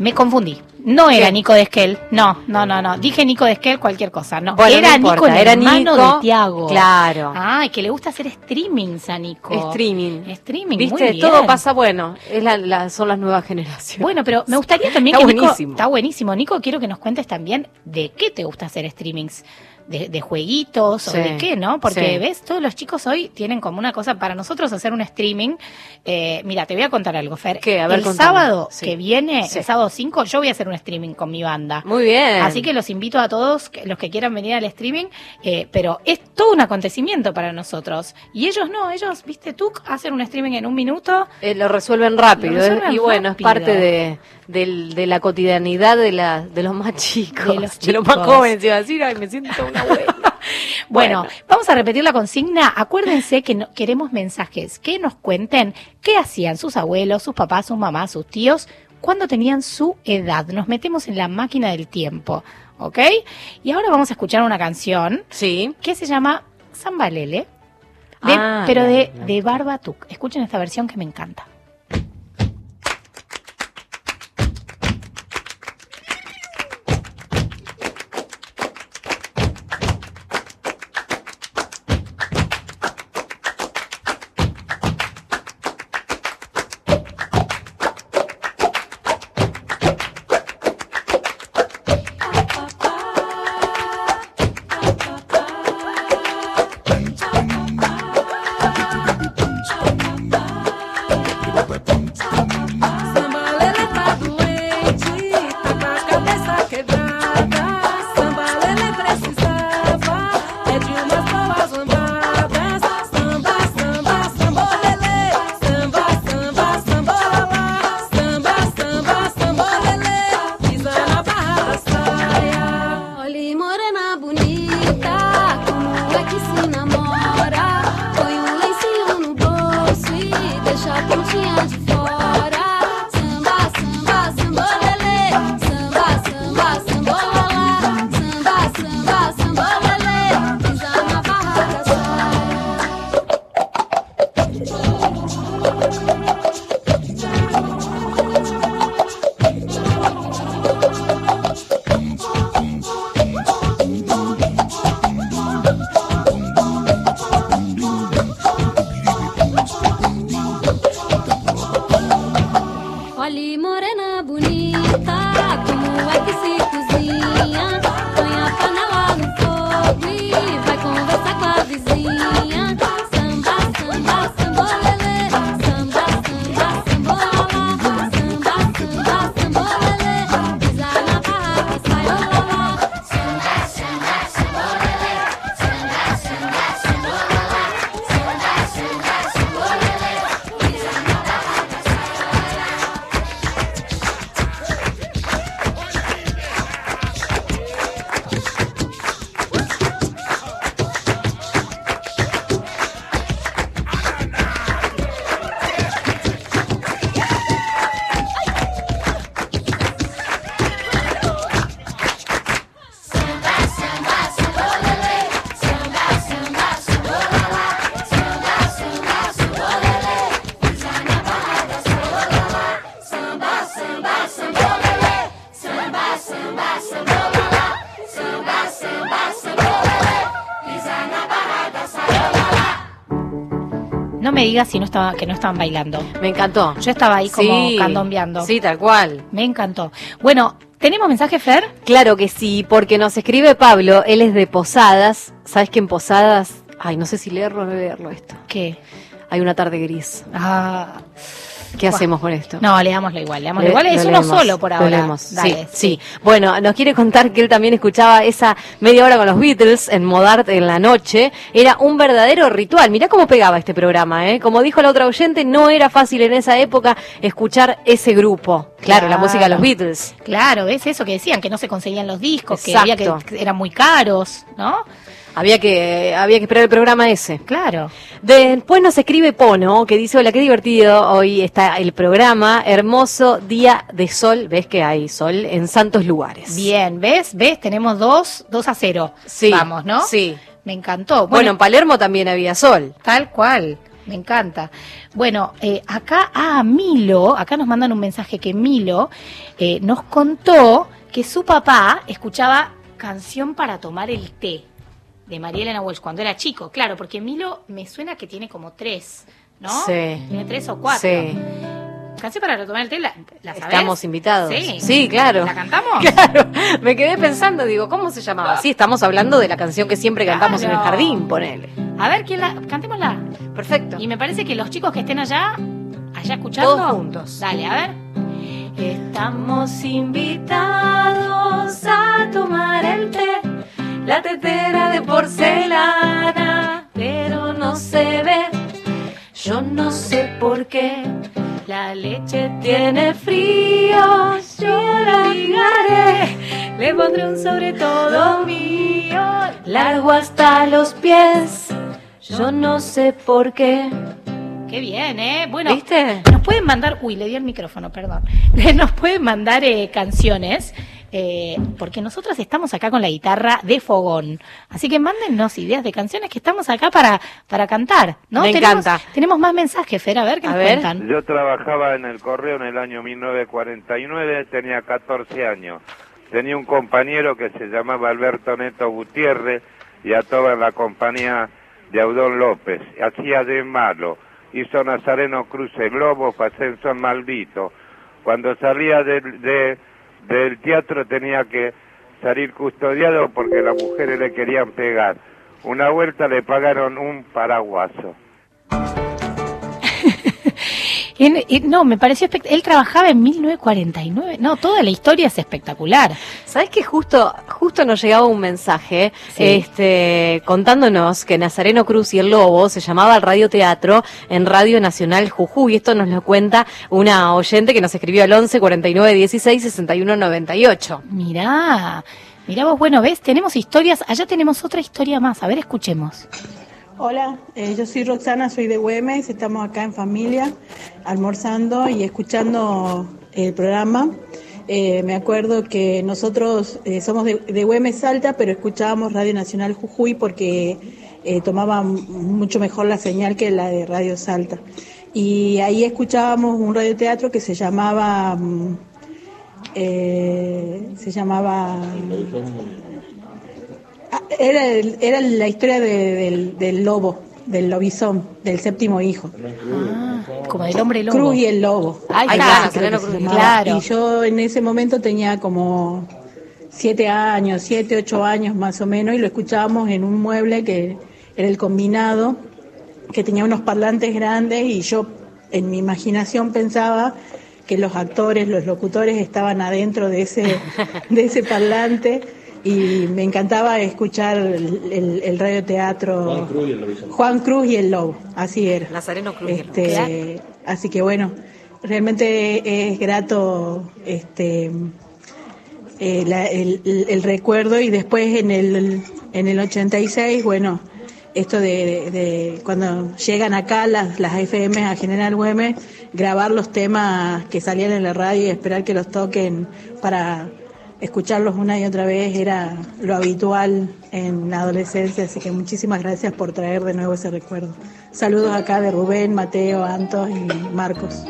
Me confundí. No era ¿Qué? Nico de Esquel. No, no, no, no. Dije Nico de Esquel, cualquier cosa. No, Bueno, era no importa, Nico, el era hermano Nico, de Tiago. claro. Ay, que le gusta hacer streamings a Nico. Streaming. Streaming, ¿Viste? muy bien. Todo pasa bueno. Es la- la- son las nuevas generaciones. Bueno, pero me gustaría también Está que Nico- está buenísimo. Nico, quiero que nos cuentes también de qué te gusta hacer streamings. De, de jueguitos o de qué, ¿no? Porque sí. ves, todos los chicos hoy tienen como una cosa para nosotros hacer un streaming. Eh, mira, te voy a contar algo, Fer. ¿Qué? A ver, el contame. sábado Sí. que viene, el sábado 5, yo voy a hacer un streaming con mi banda. Muy bien. Así que los invito a todos, los que quieran venir al streaming, eh, pero es todo un acontecimiento para nosotros. Y ellos no, ellos, viste, tú hacen un streaming en un minuto. Eh, lo resuelven rápido. Lo resuelven y bueno, es parte de, del- de la cotidianidad de, la, de los más chicos. De los de los más jóvenes. Iba a decir, ay, me siento una abuela. Bueno, vamos a repetir la consigna. Acuérdense que no- queremos mensajes que nos cuenten qué hacían sus abuelos, sus papás, sus mamás, sus tíos cuando tenían su edad. Nos metemos en la máquina del tiempo, ¿ok? Y ahora vamos a escuchar una canción sí. que se llama Zambalele, de- Ah, pero bien, de, bien. de Barbatuk. Escuchen esta versión que me encanta. Me digas si no estaba, que no estaban bailando. Me encantó. Yo estaba ahí como Sí. candombeando. Sí, tal cual. Me encantó. Bueno, ¿tenemos mensaje, Fer? Claro que sí, porque nos escribe Pablo, él es de Posadas. ¿Sabes que en Posadas, ay, no sé si leerlo o no leerlo esto? ¿Qué? Hay una tarde gris. Ah. ¿Qué hacemos con esto? No, leámoslo igual, leámoslo Le- igual. Es uno leemos, solo por ahora. Dale, sí, sí. Bueno, nos quiere contar que él también escuchaba esa media hora con los Beatles en Modart en la noche. Era un verdadero ritual. Mirá cómo pegaba este programa, ¿eh? Como dijo la otra oyente, no era fácil en esa época escuchar ese grupo. Claro, la música de los Beatles. Claro, ¿ves eso que decían? Que no se conseguían los discos, que, había que eran muy caros, ¿no? Había que, había que esperar el programa ese. Claro. Después nos escribe Pono, que dice, hola, qué divertido, hoy está el programa, hermoso día de sol, ves que hay sol en santos lugares. Bien, ¿ves? ¿Ves? Tenemos dos, dos a cero. Sí, Vamos, ¿no? sí. Me encantó. Bueno, en Palermo también había sol. Tal cual, me encanta. Bueno, eh, acá a Milo, acá nos mandan un mensaje que Milo eh, nos contó que su papá escuchaba canción para tomar el té de María Elena Walsh cuando era chico, claro, porque Milo me suena que tiene como tres, ¿no? Sí. Tiene tres o cuatro. Sí. Canción para tomar el té, ¿la, la sabés? Estamos invitados. Sí. claro. ¿La cantamos? Claro. Me quedé pensando, digo, ¿cómo se llamaba? Sí, estamos hablando de la canción que siempre cantamos en el jardín, ponele. A ver, ¿quién la? Cantémosla. Perfecto. Y me parece que los chicos que estén allá, allá escuchando. Todos juntos. Dale, a ver. Estamos invitados a tomar el té, la tetera de porcelana, pero no se ve. Yo no sé por qué. La leche tiene frío, yo la ligaré. Le pondré un sobre todo mío, largo hasta los pies. Yo no sé por qué. Qué bien, ¿eh? Bueno, ¿Viste? nos pueden mandar, uy, le di el micrófono, perdón. Nos pueden mandar eh, canciones, eh, porque nosotros estamos acá con la guitarra de fogón. Así que mándennos ideas de canciones que estamos acá para, para cantar, ¿no? Me Tenemos- encanta. Tenemos más mensajes, Fer, a ver qué A nos ver. cuentan. Yo trabajaba en el correo en el año 1949, tenía 14 años. Tenía un compañero que se llamaba Alberto Neto Gutiérrez y a toda la compañía de Audón López. Hacía de malo. Hizo Nazareno Cruz el Lobo, Ascenso Maldito. Cuando salía de- del teatro tenía que salir custodiado porque las mujeres le querían pegar. Una vuelta le pagaron un paraguaso. En- en- no, me pareció Él trabajaba en 1949. No, toda la historia es espectacular. ¿Sabes que justo, justo nos llegaba un mensaje Sí. este, contándonos que Nazareno Cruz y el Lobo se llamaba al radioteatro en Radio Nacional Jujuy? Esto nos lo cuenta una oyente que nos escribió al 11 49 16 61 98. Mirá, mirá vos, bueno, ves, tenemos historias, allá tenemos otra historia más. A ver, escuchemos. Hola, eh, yo soy Roxana, soy de Güemes, estamos acá en familia, almorzando y escuchando el programa. Eh, me acuerdo que nosotros eh, somos de, de Güemes Salta, pero escuchábamos Radio Nacional Jujuy porque tomaba mucho mejor la señal que la de Radio Salta. Y ahí escuchábamos un radioteatro que se llamaba... mm, se llamaba... Ah, Era, era la historia de- del, del lobo, del lobizón, del séptimo hijo. Como del hombre lobo. Cruz y el lobo. Claro. Y yo en ese momento tenía como siete años, siete, ocho años más o menos, y lo escuchábamos en un mueble que era el combinado, que tenía unos parlantes grandes, y yo en mi imaginación pensaba que los actores, los locutores estaban adentro de ese, de ese parlante y me encantaba escuchar el, el, el radioteatro Juan Cruz y el Lobo, así era. Nazareno Cruz. y el Lobo. Este, así que bueno, realmente es grato este eh, la- el, el- el recuerdo y después en el en el 86, bueno, esto de, de cuando llegan acá las, las FM a General Güemes, grabar los temas que salían en la radio y esperar que los toquen para escucharlos una y otra vez era lo habitual en la adolescencia, así que muchísimas gracias por traer de nuevo ese recuerdo. Saludos acá de Rubén, Mateo, Antos y Marcos.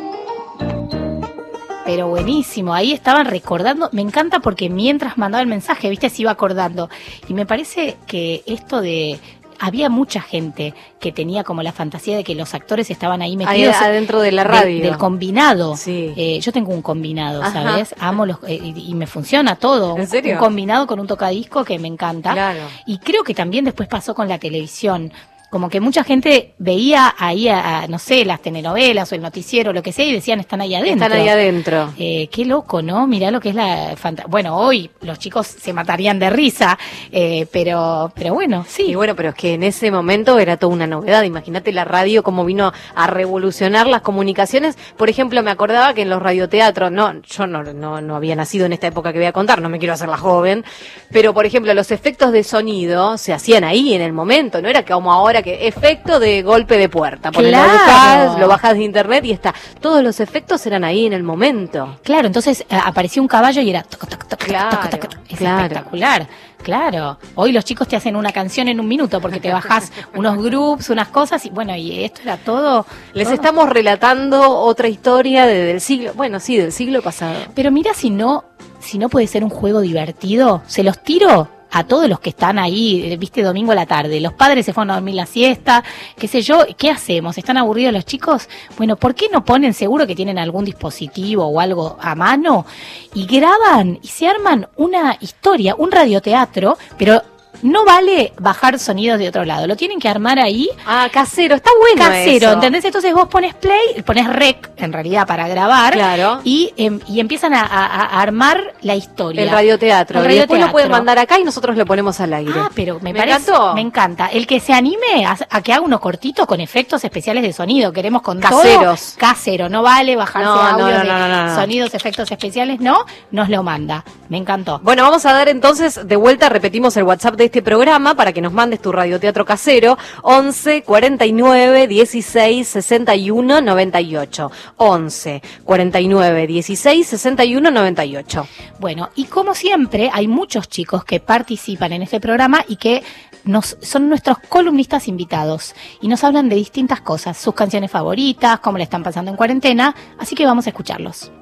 Pero buenísimo, ahí estaban recordando, me encanta porque mientras mandaba el mensaje, viste, se iba acordando. Y me parece que esto de había mucha gente que tenía como la fantasía de que los actores estaban ahí Ahí metidos adentro de la radio. del combinado. Sí. Eh, yo tengo un combinado, Ajá. ¿sabes? Amo los eh, y, y me funciona todo. ¿En serio? Un combinado con un tocadisco que me encanta. Claro. Y creo que también después pasó con la televisión. Como que mucha gente veía ahí, a, a, no sé, las telenovelas o el noticiero, lo que sea, y decían, están ahí adentro. Están ahí adentro. Eh, qué loco, ¿no? Mirá lo que es la fanta- Bueno, hoy los chicos se matarían de risa, eh, pero, pero bueno, sí. Y bueno, pero es que en ese momento era toda una novedad. Imagínate la radio cómo vino a revolucionar las comunicaciones. Por ejemplo, me acordaba que en los radioteatros, no, yo no, no, no había nacido en esta época que voy a contar, no me quiero hacer la joven, pero por ejemplo, los efectos de sonido se hacían ahí en el momento, no era como ahora que efecto de golpe de puerta. Ponele, Claro. Lo lo bajás de internet y está. Todos los efectos eran ahí en el momento. Claro, entonces eh, apareció un caballo y era toc, toc, toc, toc, Claro, toc, toc, toc. Es claro. espectacular. Claro, hoy los chicos te hacen una canción en un minuto porque te bajás unos groups, unas cosas y bueno, y esto era todo. Les todo. estamos relatando otra historia de- del siglo, bueno, sí, del siglo pasado. Pero mira si no, si no puede ser un juego divertido, se los tiro a todos los que están ahí, eh, viste, domingo a la tarde. Los padres se fueron a dormir la siesta, qué sé yo, ¿qué hacemos? ¿Están aburridos los chicos? Bueno, ¿por qué no ponen seguro que tienen algún dispositivo o algo a mano y graban y se arman una historia, un radioteatro, pero no vale bajar sonidos de otro lado, lo tienen que armar ahí. Ah, casero, está bueno Casero, eso. ¿entendés? Entonces vos pones play, pones rec, en realidad, para grabar. Claro. Y, em, y empiezan a, a- a armar la historia. El radioteatro. El Y después lo radioteatro. pueden mandar acá y nosotros lo ponemos al aire. Ah, pero me, Me parece, encantó. me encanta. El que se anime a, a que haga uno cortito con efectos especiales de sonido. Queremos con Caseros. todo casero. No vale bajarse No, no, audios no, de no, sonidos, efectos especiales. No, nos lo manda. Me encantó. Bueno, vamos a dar entonces de vuelta, repetimos el WhatsApp de este programa para que nos mandes tu radioteatro casero 11 49 16 61 98. 11 49 16 61 98. Bueno, y como siempre, hay muchos chicos que participan en este programa y que nos, son nuestros columnistas invitados y nos hablan de distintas cosas, sus canciones favoritas, cómo le están pasando en cuarentena, así que vamos a escucharlos.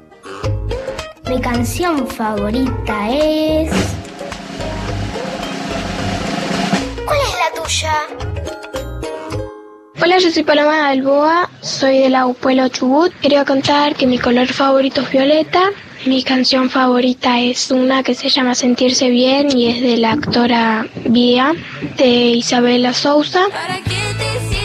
Mi canción favorita es. ¿Cuál es la tuya? Hola, yo soy Paloma Alboa, soy de la Pueblo Chubut. Quería contar que mi color favorito es violeta. Mi canción favorita es una que se llama Sentirse Bien y es de la actora Vía, de Isabela Sousa. Para te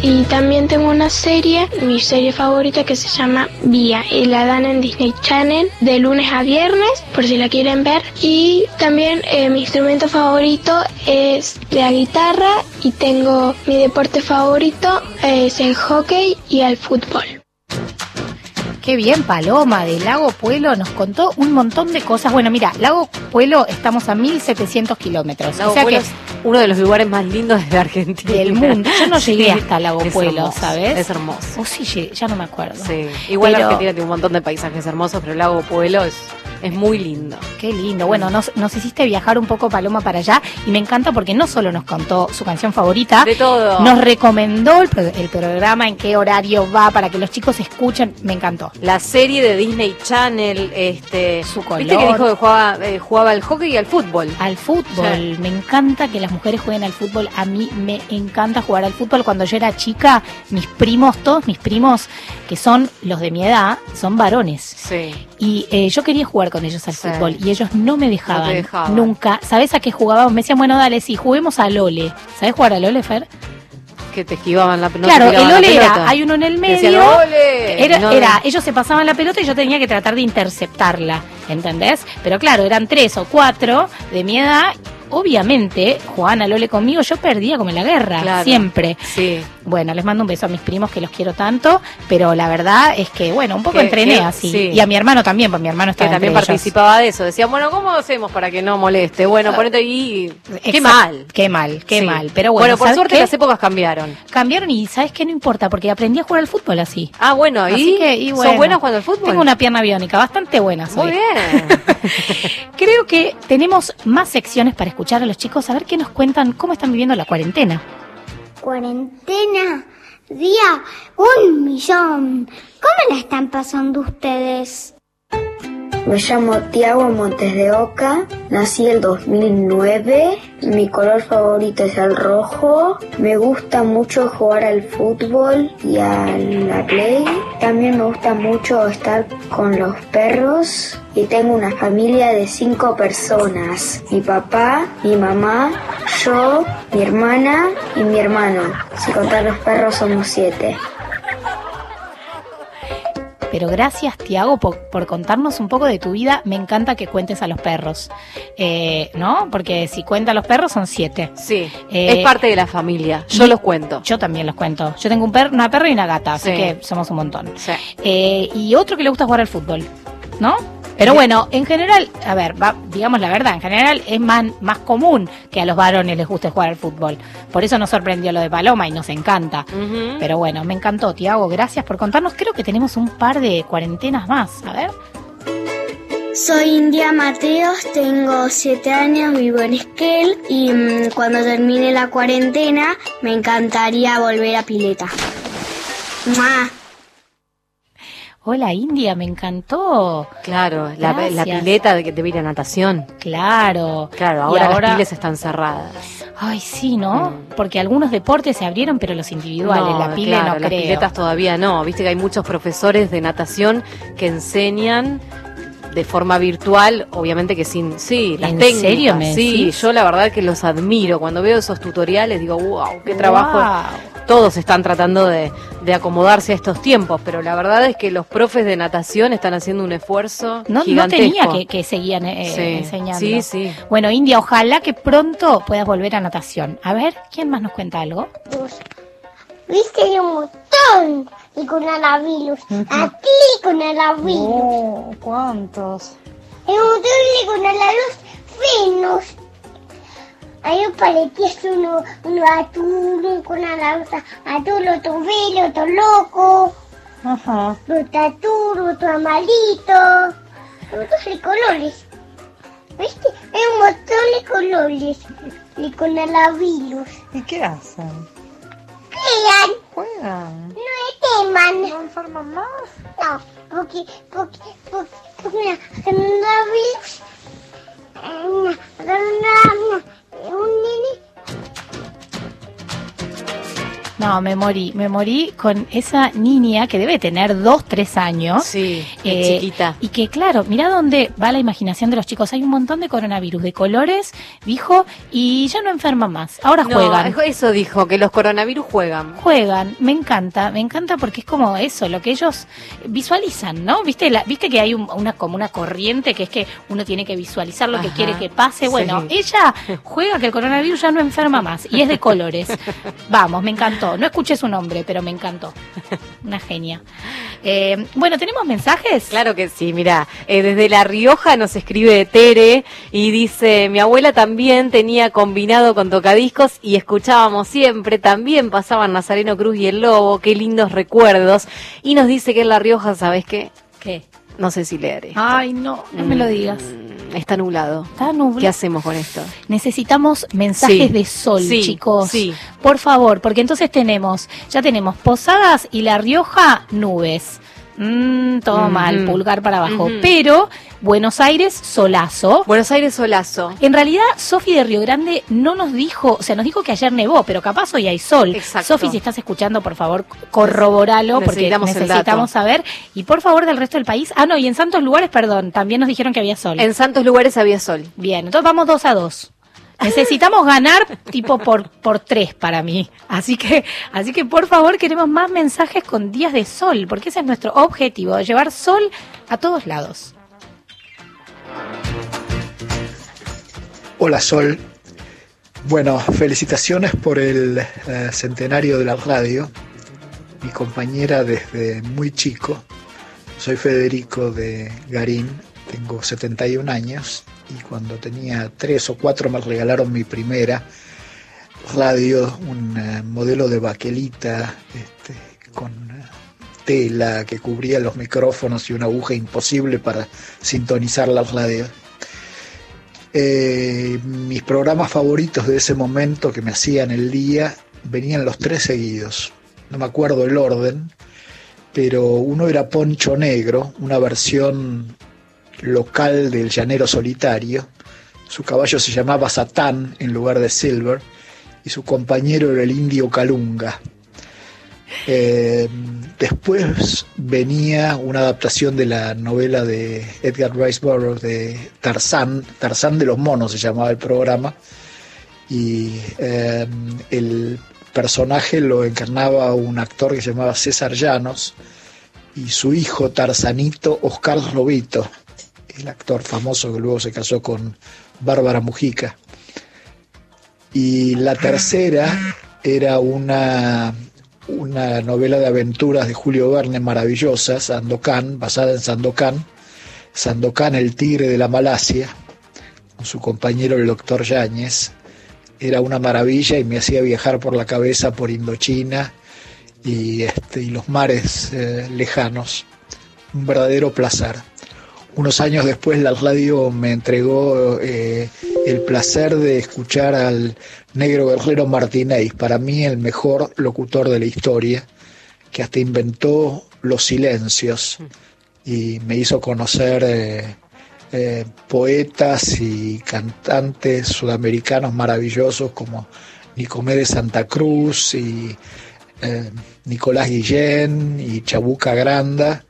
Y también tengo una serie, mi serie favorita que se llama Vía y la dan en Disney Channel de lunes a viernes por si la quieren ver. Y también eh, mi instrumento favorito es la guitarra y tengo mi deporte favorito es el hockey y el fútbol. Qué bien, Paloma de Lago Pueblo nos contó un montón de cosas. Bueno, mira, Lago Pueblo estamos a 1700 kilómetros. O sea Puelo que es uno de los lugares más lindos de Argentina. del mundo. Yo no llegué Sí, hasta Lago hermoso, ¿sabes? Es hermoso. O sí, llegué, ya no me acuerdo. Sí. Igual Pero- Argentina tiene un montón de paisajes hermosos, pero el lago Pueblo es, es muy lindo. Qué lindo. Bueno, nos, nos hiciste viajar un poco, Paloma, para allá. Y me encanta porque no solo nos contó su canción favorita, De todo. nos recomendó el, pro- el programa, en qué horario va, para que los chicos escuchen. Me encantó. La serie de Disney Channel, este, Su viste color. que dijo que jugaba, eh, jugaba al hockey y al fútbol. Al fútbol. Me encanta que las mujeres jueguen al fútbol. A mí me encanta jugar al fútbol. Cuando yo era chica, mis primos, todos mis primos, que son los de mi edad, son varones. Sí. Y eh, yo quería jugar con ellos al Sí. fútbol y ellos no me dejaban. dejaban. Nunca. ¿Sabes a qué jugábamos? Me decían, bueno, dale, sí, juguemos a Lole. ¿Sabes jugar a Lole, Fer? Que te esquivaban la pelota. claro, el Lole era, hay uno en el medio. Decían, "Ole". Era, No, era, ellos se pasaban la pelota y yo tenía que tratar de interceptarla, ¿entendés? Pero claro, eran tres o cuatro de mi edad. Obviamente, jugaban a Lole conmigo, yo perdía como en la guerra, Claro. siempre. Sí. Bueno, les mando un beso a mis primos que los quiero tanto, pero la verdad es que, bueno, un poco Que- entrené que- así. sí. Y a mi hermano también, porque mi hermano que estaba también entre ellos. participaba de eso. Decían, bueno, ¿cómo hacemos para que no moleste? Bueno, ponete ahí. Qué Exacto. mal. Qué mal, qué Sí. mal. Pero bueno, por ¿sabes suerte qué? las épocas cambiaron. cambiaron y ¿sabes qué? No importa, porque aprendí a jugar al fútbol así. Ah, bueno, ¿y? que, y ¿Sos bueno, buena jugando al fútbol? Tengo una pierna biónica, bastante buena soy. Muy bien. Creo que tenemos más secciones para escuchar a los chicos, a ver qué nos cuentan, cómo están viviendo la cuarentena. Cuarentena, día un millón. ¿Cómo la están pasando ustedes? Me llamo Tiago Montes de Oca, nací el 2009, mi color favorito es el rojo, me gusta mucho jugar al fútbol y a la play, también me gusta mucho estar con los perros y tengo una familia de cinco personas, mi papá, mi mamá, yo, mi hermana y mi hermano, si contar los perros somos siete. Pero gracias, Tiago, por, por contarnos un poco de tu vida. Me encanta que cuentes a los perros, Eh, ¿no? Porque si cuenta a los perros son siete. Sí, Eh, es parte de la familia. Yo y- los cuento. Yo también los cuento. Yo tengo un per una perra y una gata, así Sí. que somos un montón. Eh, y otro que le gusta jugar al fútbol, ¿no? Pero bueno, en general, a ver, va- digamos la verdad, en general es más, más común que a los varones les guste jugar al fútbol. Por eso nos sorprendió lo de Paloma y nos encanta. Pero bueno, me encantó, Tiago, gracias por contarnos. Creo que tenemos un par de cuarentenas más. A ver. Soy India Mateos, tengo 7 años, vivo en Esquel y mm, cuando termine la cuarentena me encantaría volver a Pileta. ¡Mua! Hola, India, me encantó. Claro, la, la pileta de que te ir a natación. Claro. Claro, ahora, ahora- las piles están cerradas. Ay, sí, ¿no? Porque algunos deportes se abrieron, pero los individuales, No, la pile claro, no las creo. piletas todavía no. Viste que hay muchos profesores de natación que enseñan de forma virtual, obviamente que sin, sí, las ¿En técnicas. serio me sí, decís? yo la verdad que los admiro. Cuando veo esos tutoriales digo, wow, qué trabajo. Wow. Todos están tratando de, de acomodarse a estos tiempos, pero la verdad es que los profes de natación están haciendo un esfuerzo No, tenía que, que seguían eh, Sí, enseñando. sí, sí. Bueno, India, ojalá que pronto puedas volver a natación. A ver, ¿quién más nos cuenta algo? Viste hay un montón de coronavirus. Aquí coronavirus. ¿Cuántos? Hay un coronavirus finos. Hay un paletís, uno, uno azul, un coronavirus azul, otro verde, otro loco. Ajá. Otro azul, otro amarito. Otros de colores. ¿Viste? Hay un montón de colores de coronavirus. ¿Y qué hacen? Juegan. Juegan. No es teman. ¿No enferman más? No, porque, porque, porque, porque coronavirus. eh, una- corona- Un nene No, me morí, me morí con esa niña que debe tener dos, tres años. Sí, Eh, chiquita. Y que claro, mira dónde va la imaginación de los chicos. Hay un montón de coronavirus de colores, dijo, y ya no enferman más. Ahora No, juegan. eso dijo, que los coronavirus juegan. Juegan, me encanta, me encanta porque es como eso, lo que ellos visualizan, ¿no? Viste, la, viste que hay un- una como una corriente que es que uno tiene que visualizar lo que quiere que pase. Bueno, sí. ella juega que el coronavirus ya no enferma más y es de colores. Vamos, me encantó. No escuché su nombre, pero me encantó. Una genia. Eh, bueno, ¿tenemos mensajes? Claro que sí, mira, eh, desde La Rioja nos escribe Tere y dice, mi abuela también tenía combinado con tocadiscos y escuchábamos siempre, también pasaban Nazareno Cruz y el Lobo, qué lindos recuerdos. Y nos dice que en La Rioja, ¿sabes qué? ¿Qué? No sé si leer. esto. Ay, no, no me lo digas. Está nublado. Está nublado. ¿Qué hacemos con esto? Necesitamos mensajes Sí, de sol, sí, chicos. sí. Por favor, porque entonces tenemos, ya tenemos Posadas y La Rioja, nubes. Mm, todo mal, pulgar para abajo. Pero Buenos Aires, solazo. Buenos Aires, solazo. En realidad, Sofi de Río Grande no nos dijo, o sea, nos dijo que ayer nevó, pero capaz hoy hay sol. Sofi, si estás escuchando, por favor, corroboralo, porque Necesitamos el necesitamos saber. Y por favor, del resto del país. Ah, no, y en santos lugares, perdón, también nos dijeron que había sol. En santos lugares había sol. Bien, entonces vamos dos a dos. Necesitamos ganar tipo por, por tres para mí. Así que, así que por favor queremos más mensajes con días de sol, porque ese es nuestro objetivo, llevar sol a todos lados. Hola Sol. Bueno, felicitaciones por el eh, centenario de la radio. Mi compañera desde muy chico. Soy Federico de Garín, tengo 71 años y cuando tenía tres o cuatro me regalaron mi primera radio, un eh, modelo de baquelita este, con eh, tela que cubría los micrófonos y una aguja imposible para sintonizar la radio. Eh, mis programas favoritos de ese momento que me hacían el día venían los tres seguidos. No me acuerdo el orden, pero uno era Poncho Negro, una versión local del llanero solitario. Su caballo se llamaba Satán en lugar de Silver y su compañero era el indio Calunga. Eh, después venía una adaptación de la novela de Edgar Rice Burroughs de Tarzán, Tarzán de los monos se llamaba el programa, y eh, el personaje lo encarnaba un actor que se llamaba César Llanos y su hijo Tarzanito Oscar Lobito, el actor famoso que luego se casó con Bárbara Mujica. Y la tercera era una, una novela de aventuras de Julio Verne maravillosa, Sandokan, basada en Sandokan, Sandokan el tigre de la Malasia, con su compañero el doctor Yáñez. Era una maravilla y me hacía viajar por la cabeza por Indochina y, este, y los mares eh, lejanos. Un verdadero placer. Unos años después la radio me entregó eh, el placer de escuchar al negro guerrero Martínez, para mí el mejor locutor de la historia, que hasta inventó los silencios y me hizo conocer eh, eh, poetas y cantantes sudamericanos maravillosos como Nicomé de Santa Cruz y Nicolás Guillén y Chabuca Granda,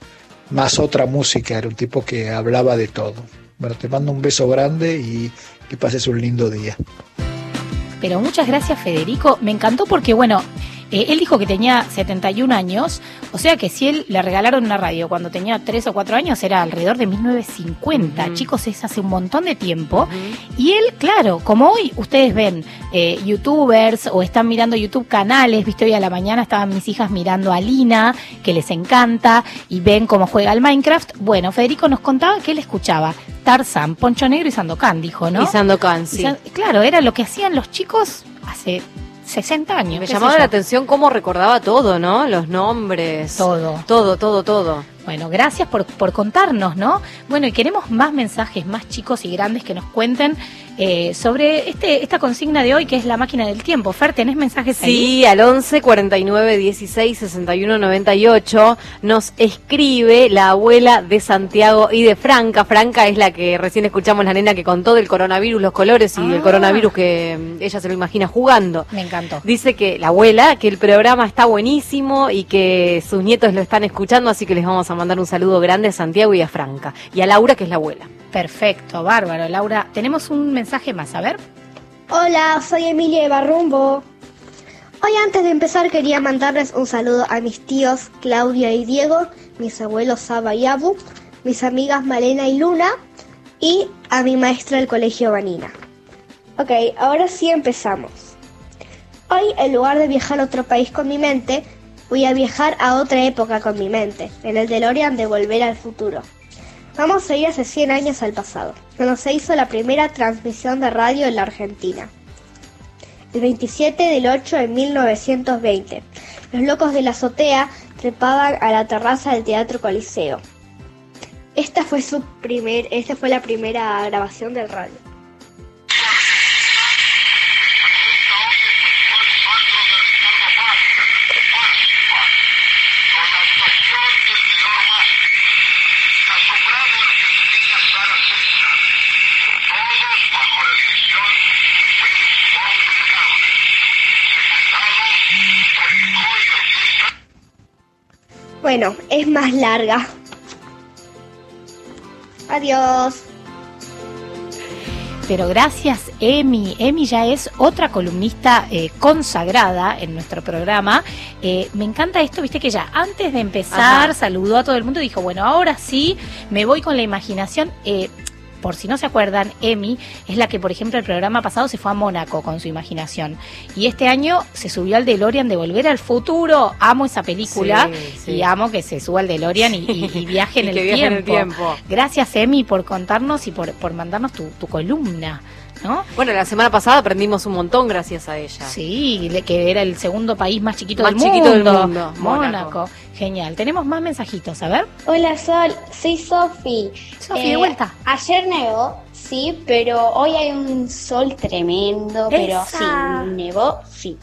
más otra música, era un tipo que hablaba de todo. Bueno, te mando un beso grande y que pases un lindo día. Pero muchas gracias, Federico. Me encantó porque, bueno, eh, él dijo que tenía 71 años, o sea que si él le regalaron una radio cuando tenía 3 o 4 años era alrededor de 1950. Chicos, es hace un montón de tiempo. Y él, claro, como hoy ustedes ven eh, youtubers o están mirando YouTube canales, viste, hoy a la mañana estaban mis hijas mirando a Lina, que les encanta, y ven cómo juega al Minecraft. Bueno, Federico nos contaba que él escuchaba Tarzan, Poncho Negro y Sandokan, dijo, ¿no? Y Sandokan, sí. Y Claro, era lo que hacían los chicos hace 60 años. Me llamaba la atención cómo recordaba todo, ¿no? Los nombres. Todo. Todo, todo, todo. Bueno, gracias por, por contarnos, ¿no? Bueno, y queremos más mensajes, más chicos y grandes que nos cuenten eh, sobre este esta consigna de hoy que es la máquina del tiempo. Fer, ¿tenés mensajes ahí? Sí, al 11 49 16 61 98 nos escribe la abuela de Santiago y de Franca. Franca es la que recién escuchamos la nena que contó del coronavirus, los colores y el Ah. coronavirus que ella se lo imagina jugando. Me encantó. Dice que la abuela, que el programa está buenísimo y que sus nietos lo están escuchando, así que les vamos a mandar un saludo grande a Santiago y a Franca. Y a Laura, que es la abuela. Perfecto, bárbaro, Laura. Tenemos un mensaje más, a ver. Hola, soy Emilia Barrumbo. Hoy antes de empezar quería mandarles un saludo a mis tíos Claudia y Diego, mis abuelos Saba y Abu, mis amigas Malena y Luna y a mi maestra del colegio Vanina. Ok, ahora sí empezamos. Hoy en lugar de viajar a otro país con mi mente, voy a viajar a otra época con mi mente, en el DeLorean de Volver al Futuro. Vamos a ir hace 100 años al pasado, cuando se hizo la primera transmisión de radio en la Argentina. El 27 del 8 de 1920, los locos de la azotea trepaban a la terraza del Teatro Coliseo. Esta fue su primer, esta fue la primera grabación del radio. Bueno, es más larga. Adiós. Pero gracias, Emi. Emi ya es otra columnista eh, consagrada en nuestro programa. Eh, me encanta esto, viste que ya antes de empezar Ajá. saludó a todo el mundo y dijo, bueno, ahora sí, me voy con la imaginación. Eh, por si no se acuerdan, Emi es la que, por ejemplo, el programa pasado se fue a Mónaco con su imaginación. Y este año se subió al DeLorean de Volver al Futuro. Amo esa película Sí, sí. y amo que se suba al DeLorean y, y- y viaje en, Y el viaje en el tiempo. tiempo. Gracias, Emi, por contarnos y por, por mandarnos tu, tu columna. ¿No? Bueno, la semana pasada aprendimos un montón gracias a ella. Sí, le- que era el segundo país más chiquito, Más del, chiquito del mundo. mundo, Mónaco. Genial. Tenemos más mensajitos, a ver. Hola Sol, soy Sofi. Sofi, de vuelta. Ayer nevó, sí, pero hoy hay un sol tremendo, pero sí, nevó, sí.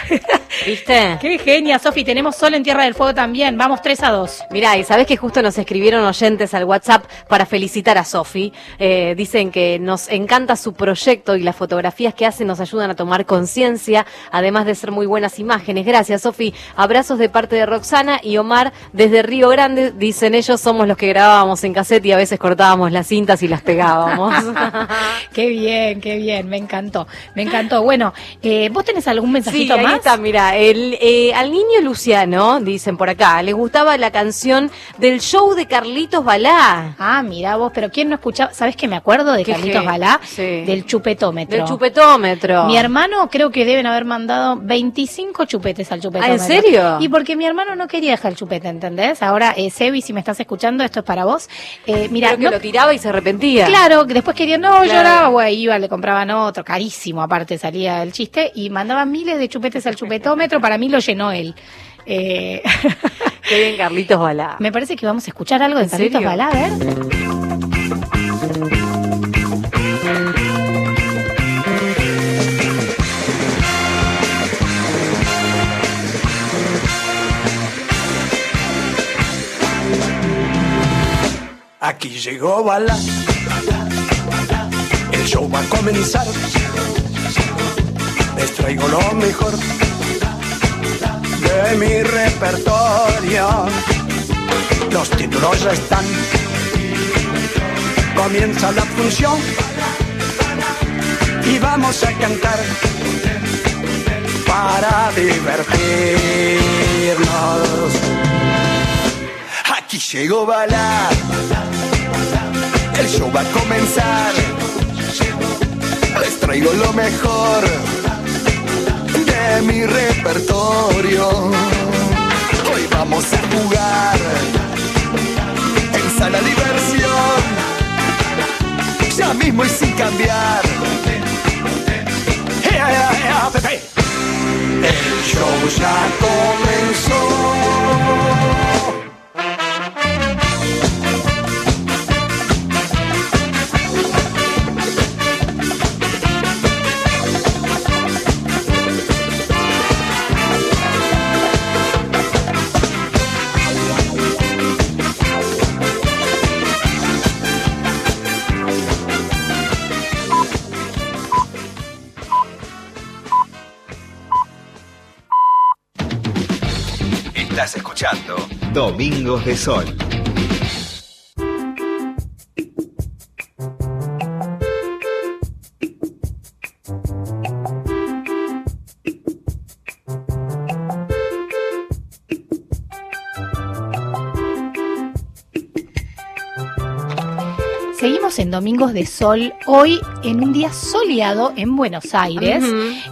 ¿Viste? Qué genia, Sofi. Tenemos sol en Tierra del Fuego también. Vamos 3 a 2. Mirá, y sabés que justo nos escribieron oyentes al WhatsApp para felicitar a Sofi. Eh, dicen que nos encanta su proyecto y las fotografías que hace nos ayudan a tomar conciencia, además de ser muy buenas imágenes. Gracias, Sofi. Abrazos de parte de Roxana y Omar desde Río Grande. Dicen ellos, somos los que grabábamos en cassette y a veces cortábamos las cintas y las pegábamos. qué bien, qué bien. Me encantó. Me encantó. Bueno, eh, ¿vos tenés algún Sí, mensajito ahí más? está, mira, el, eh, al niño Luciano, dicen por acá, le gustaba la canción del show de Carlitos Balá. Ah, mira vos, pero ¿quién no escuchaba? ¿Sabés que me acuerdo de Carlitos Balá? sí. Del chupetómetro. Del chupetómetro. Mi hermano creo que deben haber mandado 25 chupetes al chupetómetro. ¿Ah, en serio? Y porque mi hermano no quería dejar el chupete, ¿entendés? Ahora, eh, Sebi, si me estás escuchando, esto es para vos. Eh, mira, Creo que no- lo tiraba y se arrepentía. Claro, después querían, no, Claro. lloraba, güey, iba, le compraban otro, carísimo, aparte salía el chiste, y mandaban miles de chupetes al chupetómetro, para mí lo llenó él. Eh, Qué bien Carlitos Balá. me parece que vamos a escuchar algo de ¿En Carlitos serio? Balá, a ver. Aquí llegó Bala. El show va a comenzar. Les traigo lo mejor de mi repertorio. Los títulos ya están. Comienza la función. Y vamos a cantar para divertirnos. Aquí llegó Bala. El show va a comenzar. Les traigo lo mejor mi repertorio. Hoy vamos a jugar en sana diversión. Ya mismo y sin cambiar. El show ya comenzó. Domingos de Sol. En Domingos de Sol, hoy en un día soleado en Buenos Aires.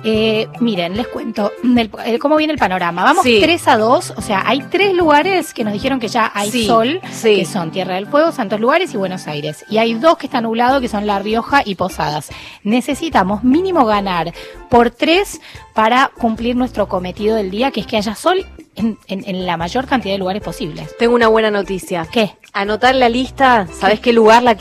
Eh, miren, les cuento el- el- cómo viene el panorama. Vamos Sí. 3 a 2, o sea, hay tres lugares que nos dijeron que ya hay Sí, sol, sí. que son Tierra del Fuego, Santos Lugares y Buenos Aires. Y hay dos que están nublados, que son La Rioja y Posadas. Necesitamos mínimo ganar por tres para cumplir nuestro cometido del día, que es que haya sol en, en- en la mayor cantidad de lugares posibles. Tengo una buena noticia. ¿Qué? Anotar la lista, ¿sabes qué lugar? La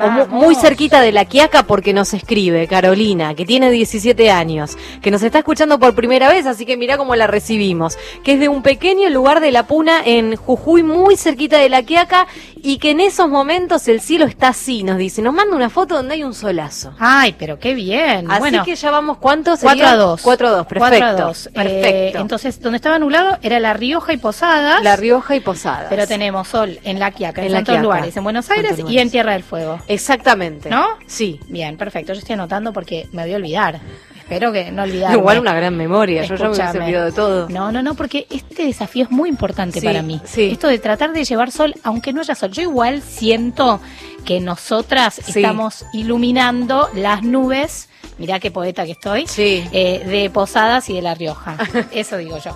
O muy cerquita de la Quiaca porque nos escribe Carolina, que tiene 17 años, que nos está escuchando por primera vez, así que mira cómo la recibimos. Que es de un pequeño lugar de la Puna en Jujuy, muy cerquita de la Quiaca, y que en esos momentos el cielo está así, nos dice. Nos manda una foto donde hay un solazo. Ay, pero qué bien. Así bueno, que ya vamos, ¿cuántos? 4 a 2. 4 a 2, perfecto. 4 a 2. Perfecto. entonces, donde estaba nublado era La Rioja y Posadas. la Rioja y Posadas. Pero tenemos sol en La Quiaca, en, En La Santos Quiaca. Lugares, en Buenos Aires y en Tierra del Fuego. Exactamente. ¿No? Sí. Bien, perfecto. Yo estoy anotando porque me voy a olvidar. Espero que no olvidarme. Igual una gran memoria, yo ya me olvidado de todo. No, no, no, porque este desafío es muy importante Sí, para mí. sí. Esto de tratar de llevar sol, aunque no haya sol. Yo igual siento que nosotras Sí. estamos iluminando las nubes. Mirá qué poeta que estoy. eh, de Posadas y de La Rioja. Eso digo yo.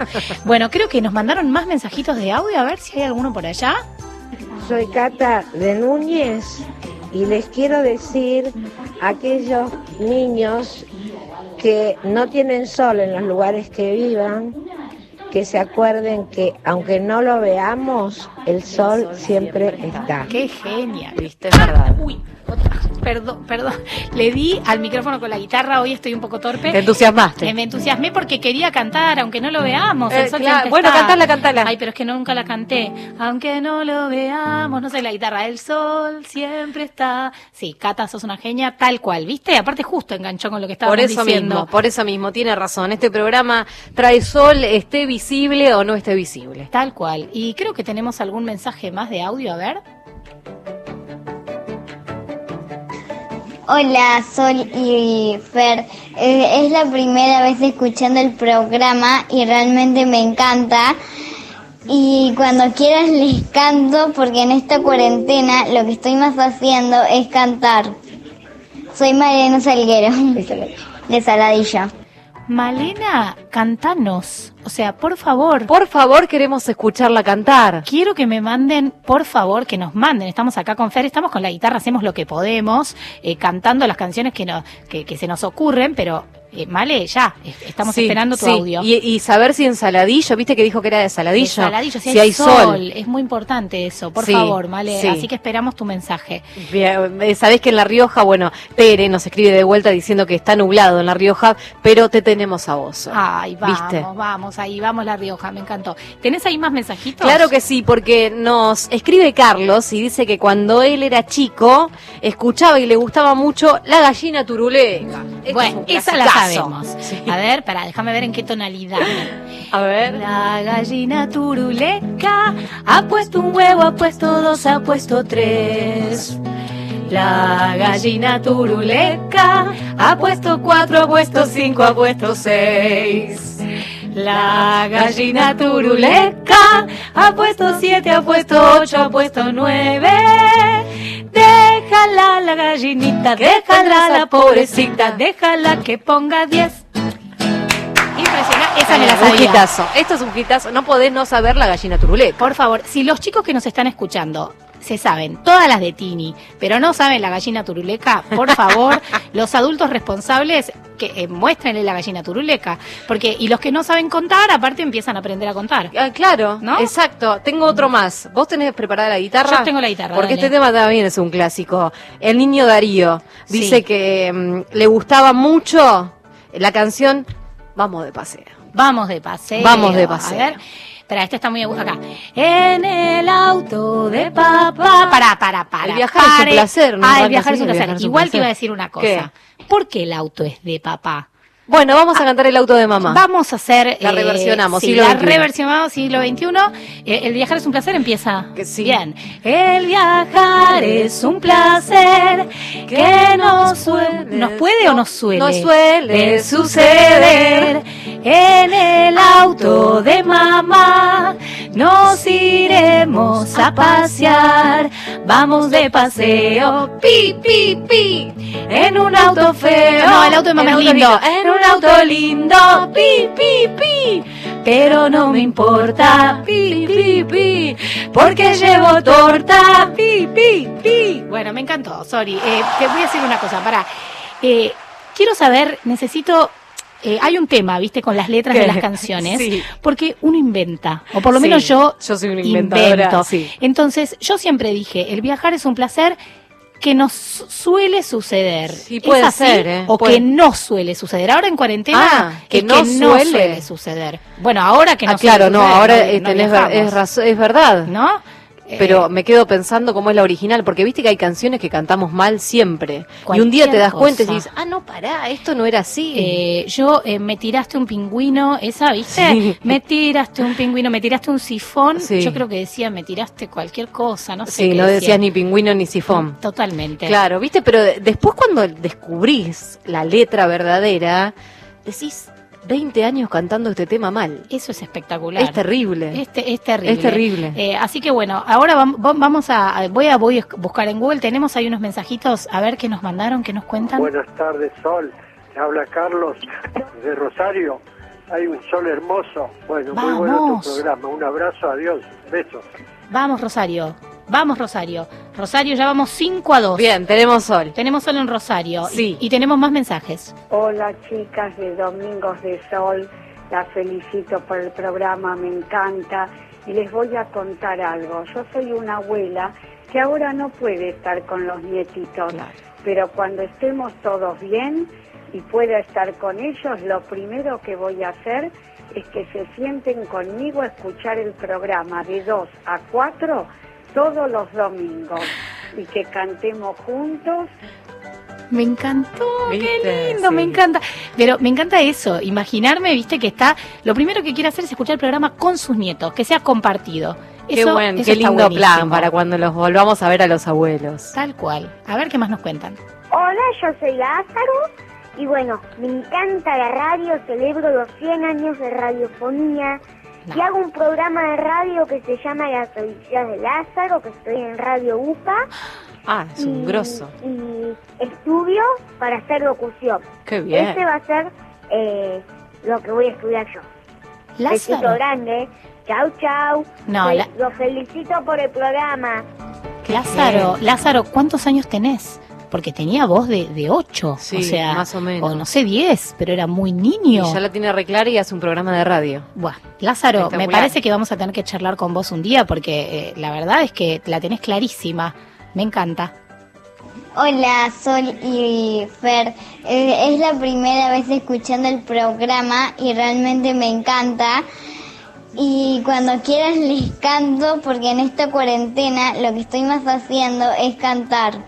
Bueno, creo que nos mandaron más mensajitos de audio. A ver si hay alguno por allá. Soy Cata de Núñez y les quiero decir a aquellos niños que no tienen sol en los lugares que vivan, que se acuerden que aunque no lo veamos, el sol siempre está. Qué genia. Viste, es verdad. Uy, Perdón, perdón. Le di al micrófono con la guitarra, hoy estoy un poco torpe. Te entusiasmaste. Eh, me entusiasmé porque quería cantar, aunque no lo veamos. Eh, claro. Bueno, cantala, cantala. Ay, pero es que nunca la canté. Aunque no lo veamos, no sé la guitarra. El sol siempre está. Sí, Cata, sos una genia, tal cual, ¿viste? Aparte, justo enganchó con lo que estábamos Por eso diciendo. mismo, por eso mismo, tiene razón. Este programa trae sol, esté visible o no esté visible. Tal cual. Y creo que tenemos algún mensaje más de audio, a ver. Hola, Sol y Fer. Eh, es la primera vez escuchando el programa y realmente me encanta. Y cuando quieras les canto porque en esta cuarentena lo que estoy más haciendo es cantar. Soy Mariana Salguero, de Saladilla. Malena, cantanos. O sea, por favor. Por favor, queremos escucharla cantar. Quiero que me manden, por favor, que nos manden. Estamos acá con Fer, estamos con la guitarra, hacemos lo que podemos, eh, cantando las canciones que, no, que, que se nos ocurren, pero, eh, Male, ya, estamos Sí, esperando tu sí. audio. Y, y saber si en Saladillo, viste que dijo que era de Saladillo. De Saladillo, si, hay, sol. Es muy importante eso, por Sí, favor, Male. sí. Así que esperamos tu mensaje. Bien, eh, Sabés que en La Rioja, bueno, Tere nos escribe de vuelta diciendo que está nublado en La Rioja, pero te tenemos a vos. Ay, vamos, ¿Viste? vamos, ahí, vamos La Rioja, me encantó. ¿Tenés ahí más mensajitos? Claro que sí, porque nos escribe Carlos y dice que cuando él era chico escuchaba y le gustaba mucho la gallina turuleca. Este Bueno, es esa la A ver, para, déjame ver en qué tonalidad. A ver. La gallina turuleca ha puesto un huevo, ha puesto dos, ha puesto tres. La gallina turuleca ha puesto cuatro, ha puesto cinco, ha puesto seis. La gallina turuleca ha puesto siete, ha puesto ocho, ha puesto nueve. Déjala la gallinita, déjala la pobrecita, déjala que ponga diez. Impresionante, esa me la Un sabía. hitazo. Esto es un hitazo. No podés no saber la gallina turuleca. Por favor, si los chicos que nos están escuchando se saben todas las de Tini, pero no saben la gallina turuleca, por favor, los adultos responsables que eh, muéstrenle la gallina turuleca, porque y los que no saben contar, aparte empiezan a aprender a contar. Ah, claro, ¿No? exacto. Tengo otro más. ¿Vos tenés preparada la guitarra? Yo tengo la guitarra, Porque dale. este tema también es un clásico. El niño Darío dice Sí. que mm, le gustaba mucho la canción Vamos de paseo. Vamos de paseo. Vamos de paseo. A ver. Espera, este está muy acá. En el auto de papá. Para, para, para. El viajar es un placer, ¿no? Ah, el viajar es un placer. Igual te iba a decir una cosa. ¿Qué? ¿Por qué el auto es de papá? Bueno, vamos a cantar el auto de mamá. Vamos a hacer. La reversionamos, sí, siglo la XXI. reversionamos siglo XXI. Eh, el viajar es un placer, empieza. sí. Bien. El viajar es un placer que nos suele. ¿Nos puede o nos suele? No suele de suceder. En el auto de mamá nos iremos a pasear. Vamos de paseo. Pi, pi, pi. En un auto feo. No, el auto de mamá es lindo. lindo. En un auto lindo. Pi, pi, pi. Pero no me importa. Pi, pi, pi. Porque llevo torta. Pi, pi, pi. Bueno, me encantó. Sorry. Eh, te voy a decir una cosa. Para. Eh, quiero saber, necesito. eh, hay un tema, viste, con las letras ¿Qué? de las canciones, Sí. porque uno inventa, o por lo Sí, menos yo, yo soy una inventadora, invento. sí. Entonces, yo siempre dije, el viajar es un placer que nos su- suele suceder. Sí, puede ¿Es así? ser, ¿eh? O Puede. que no suele suceder. Ahora en cuarentena Ah, que no suele. suceder. Bueno, ahora que no ah, claro, suele no, suceder, ahora no- no tenés ver- viajamos. es, es verdad. ¿No? Eh, Pero me quedo pensando cómo es la original, porque viste que hay canciones que cantamos mal siempre. y un día te das cuenta y dices, ah, no, pará, esto no era así. Eh, yo eh, me tiraste un pingüino, esa, ¿viste? Sí. Me tiraste un pingüino, me tiraste un sifón. Sí. Yo creo que decía, me tiraste cualquier cosa, no sé. sí, qué no decía. decías ni pingüino ni sifón. Totalmente. Claro, viste, pero de- después cuando descubrís la letra verdadera, decís 20 años cantando este tema mal. Eso es espectacular. Es terrible. Este es terrible. Es terrible. Eh, así que bueno, ahora vam- vam- vamos a, voy a voy a buscar en Google. Tenemos ahí unos mensajitos a ver qué nos mandaron, qué nos cuentan. Buenas tardes, Sol. Te habla Carlos de Rosario. Hay un sol hermoso. Bueno, muy bueno tu programa. Un abrazo, adiós, besos. Vamos Rosario, vamos Rosario. Rosario, ya vamos 5 a 2. Bien, tenemos sol. Tenemos solo en Rosario. Sí. Y, y tenemos más mensajes. Hola chicas de Domingos de Sol, las felicito por el programa, me encanta y les voy a contar algo. Yo soy una abuela que ahora no puede estar con los nietitos, pero cuando estemos todos bien y pueda estar con ellos, lo primero que voy a hacer es que se sienten conmigo a escuchar el programa de 2 a 4 todos los domingos y que cantemos juntos Me encantó, qué lindo, me encanta. Pero me encanta eso, imaginarme, viste, que está, lo primero que quiere hacer es escuchar el programa con sus nietos, que sea compartido. Qué Eso- buen, eso qué lindo buenísimo. plan para cuando los volvamos a ver a los abuelos. Tal cual. A ver qué más nos cuentan. Hola, yo soy Lázaro y bueno, me encanta la radio, celebro los 100 años de radiofonía y hago un programa de radio que se llama Las Odisías de Lázaro, que estoy en Radio UPA Ah, es un y- grosso. y estudio para hacer locución. Qué bien. Este va a ser eh, lo que voy a estudiar yo. Lázaro. Besito grande. Chau, chau. No, la- Los felicito por el programa. Lázaro, Lázaro, ¿cuántos años tenés? Porque tenía voz de, de 8, Sí, o sea, más o menos. o no sé, 10, pero era muy niño. Y ya la tiene reclara y hace un programa de radio. Buah, Lázaro, me parece que vamos a tener que charlar con vos un día porque eh, la verdad es que la tenés clarísima. Me encanta. Hola, Sol y Fer. Eh, es la primera vez escuchando el programa y realmente me encanta. Y cuando quieras les canto porque en esta cuarentena lo que estoy más haciendo es cantar.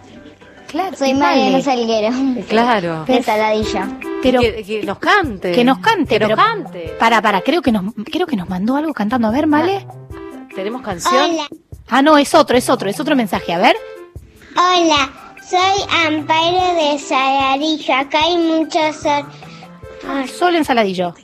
Claro. Soy vale. Salguero. Claro. De Saladilla. Pero que, que nos cante. Que nos cante, Que nos pero cante. Para, para, creo que nos creo que nos mandó algo cantando. A ver, Male. ¿Tenemos canción? Hola. Ah, no, es otro, es otro, es otro mensaje. A ver. Hola, soy Amparo de Saladillo. Acá hay mucho sol. Solo ensaladillo.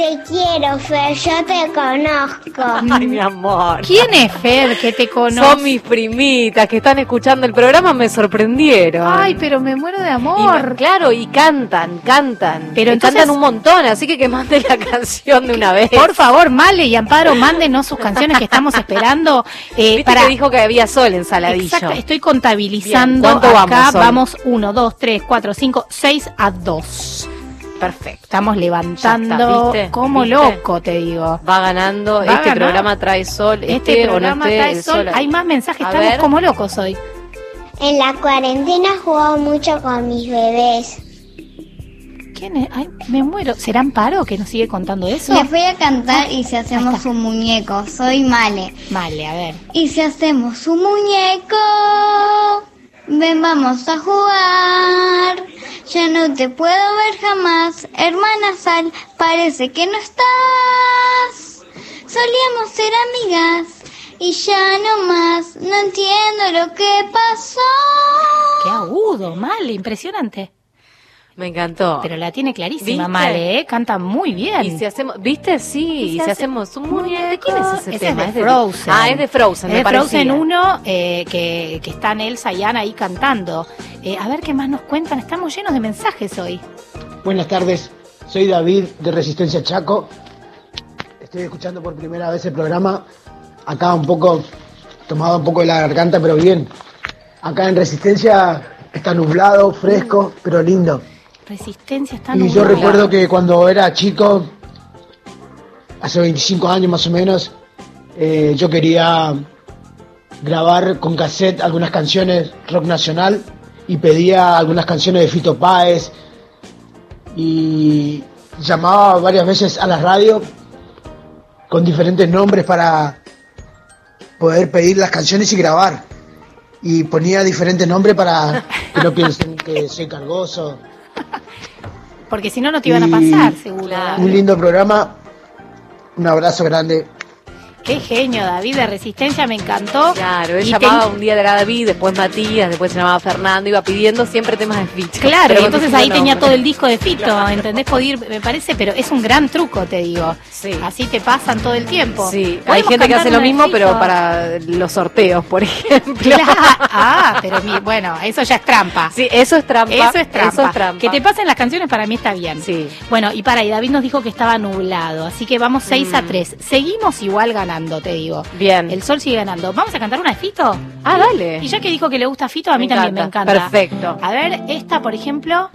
Te quiero, Fer, yo te conozco. Ay, mi amor. ¿Quién es Fer que te conoce? Son mis primitas que están escuchando el programa, me sorprendieron. Ay, pero me muero de Y amor. me- claro, y cantan, cantan. Pero entonces- cantan un montón, así que que manden la canción de una vez. Por favor, Male y Amparo, mándenos sus canciones que estamos esperando. Eh, Viste para que dijo que había sol en Saladillo. Exacto, estoy contabilizando. Bien, ¿cuánto acá vamos, vamos 1, 2, 3, 4, 5, 6 a 2. Perfecto. Estamos levantando ¿viste? como ¿Viste? loco, te digo. Va ganando, Va este ganar. programa trae sol, este, Este programa esté, trae sol. Hay más mensajes, A estamos ver. como locos hoy. En la cuarentena jugado mucho con mis bebés. ¿Quién es? Ay, me muero. ¿Será Amparo que nos sigue contando eso? Les voy a cantar y si hacemos un muñeco. Soy Male. Male, a ver. Y si hacemos un muñeco, ven vamos a jugar. Ya no te puedo ver jamás, hermana Sal, parece que no estás. Solíamos ser amigas y ya no más, no entiendo lo que pasó. Qué agudo, Male, impresionante. Me encantó. Pero la tiene clarísima, ¿Viste? Male, ¿eh? Canta muy bien. Y si hacemos, ¿viste? Sí, y si, hace- hacemos un muñeco. ¿De quién es ese, Ese tema? es de Frozen. Ah, es de Frozen, Es me de Frozen parecía. 1, eh, que, que están Elsa y Anna ahí cantando. Eh, a ver qué más nos cuentan. Estamos llenos de mensajes hoy. Buenas tardes, soy David de Resistencia Chaco. Estoy escuchando por primera vez el programa. Acá un poco, tomado un poco de la garganta, pero bien. Acá en Resistencia está nublado, fresco, pero lindo. Resistencia está Y yo recuerdo que cuando era chico, hace 25 años más o menos, eh, yo quería grabar con cassette algunas canciones rock nacional y pedía algunas canciones de Fito Páez y llamaba varias veces a la radio con diferentes nombres para poder pedir las canciones y grabar. Y ponía diferentes nombres para que no piensen que soy cargoso. Porque si no, no te iban a pasar, seguro. Un lindo programa. Un abrazo grande. Qué genio, David de Resistencia, me encantó. Claro, él Y llamaba ten- un día de David, después Matías, después se llamaba Fernando, iba pidiendo siempre temas de Fito. Claro, y entonces ahí tenía todo el disco de Fito, ¿entendés? Podía ir, me parece, pero es un gran truco, te digo. Así te pasan todo el tiempo. Sí, hay ¿Podemos gente que hace lo mismo, pero para los sorteos, por ejemplo. ah, pero mi- bueno, eso ya es trampa. Sí, eso es trampa. Eso es trampa. Eso es trampa. Que te pasen las canciones para mí está bien. Sí. Bueno, y para, y David nos dijo que estaba nublado, así que vamos 6 a Mm. 3. Seguimos igual ganando, te digo. Bien. El sol sigue ganando. ¿Vamos a cantar una de Fito? Ah, dale. Y ya que dijo que le gusta Fito, a mí Me también me encanta. Perfecto. A ver, esta, por ejemplo.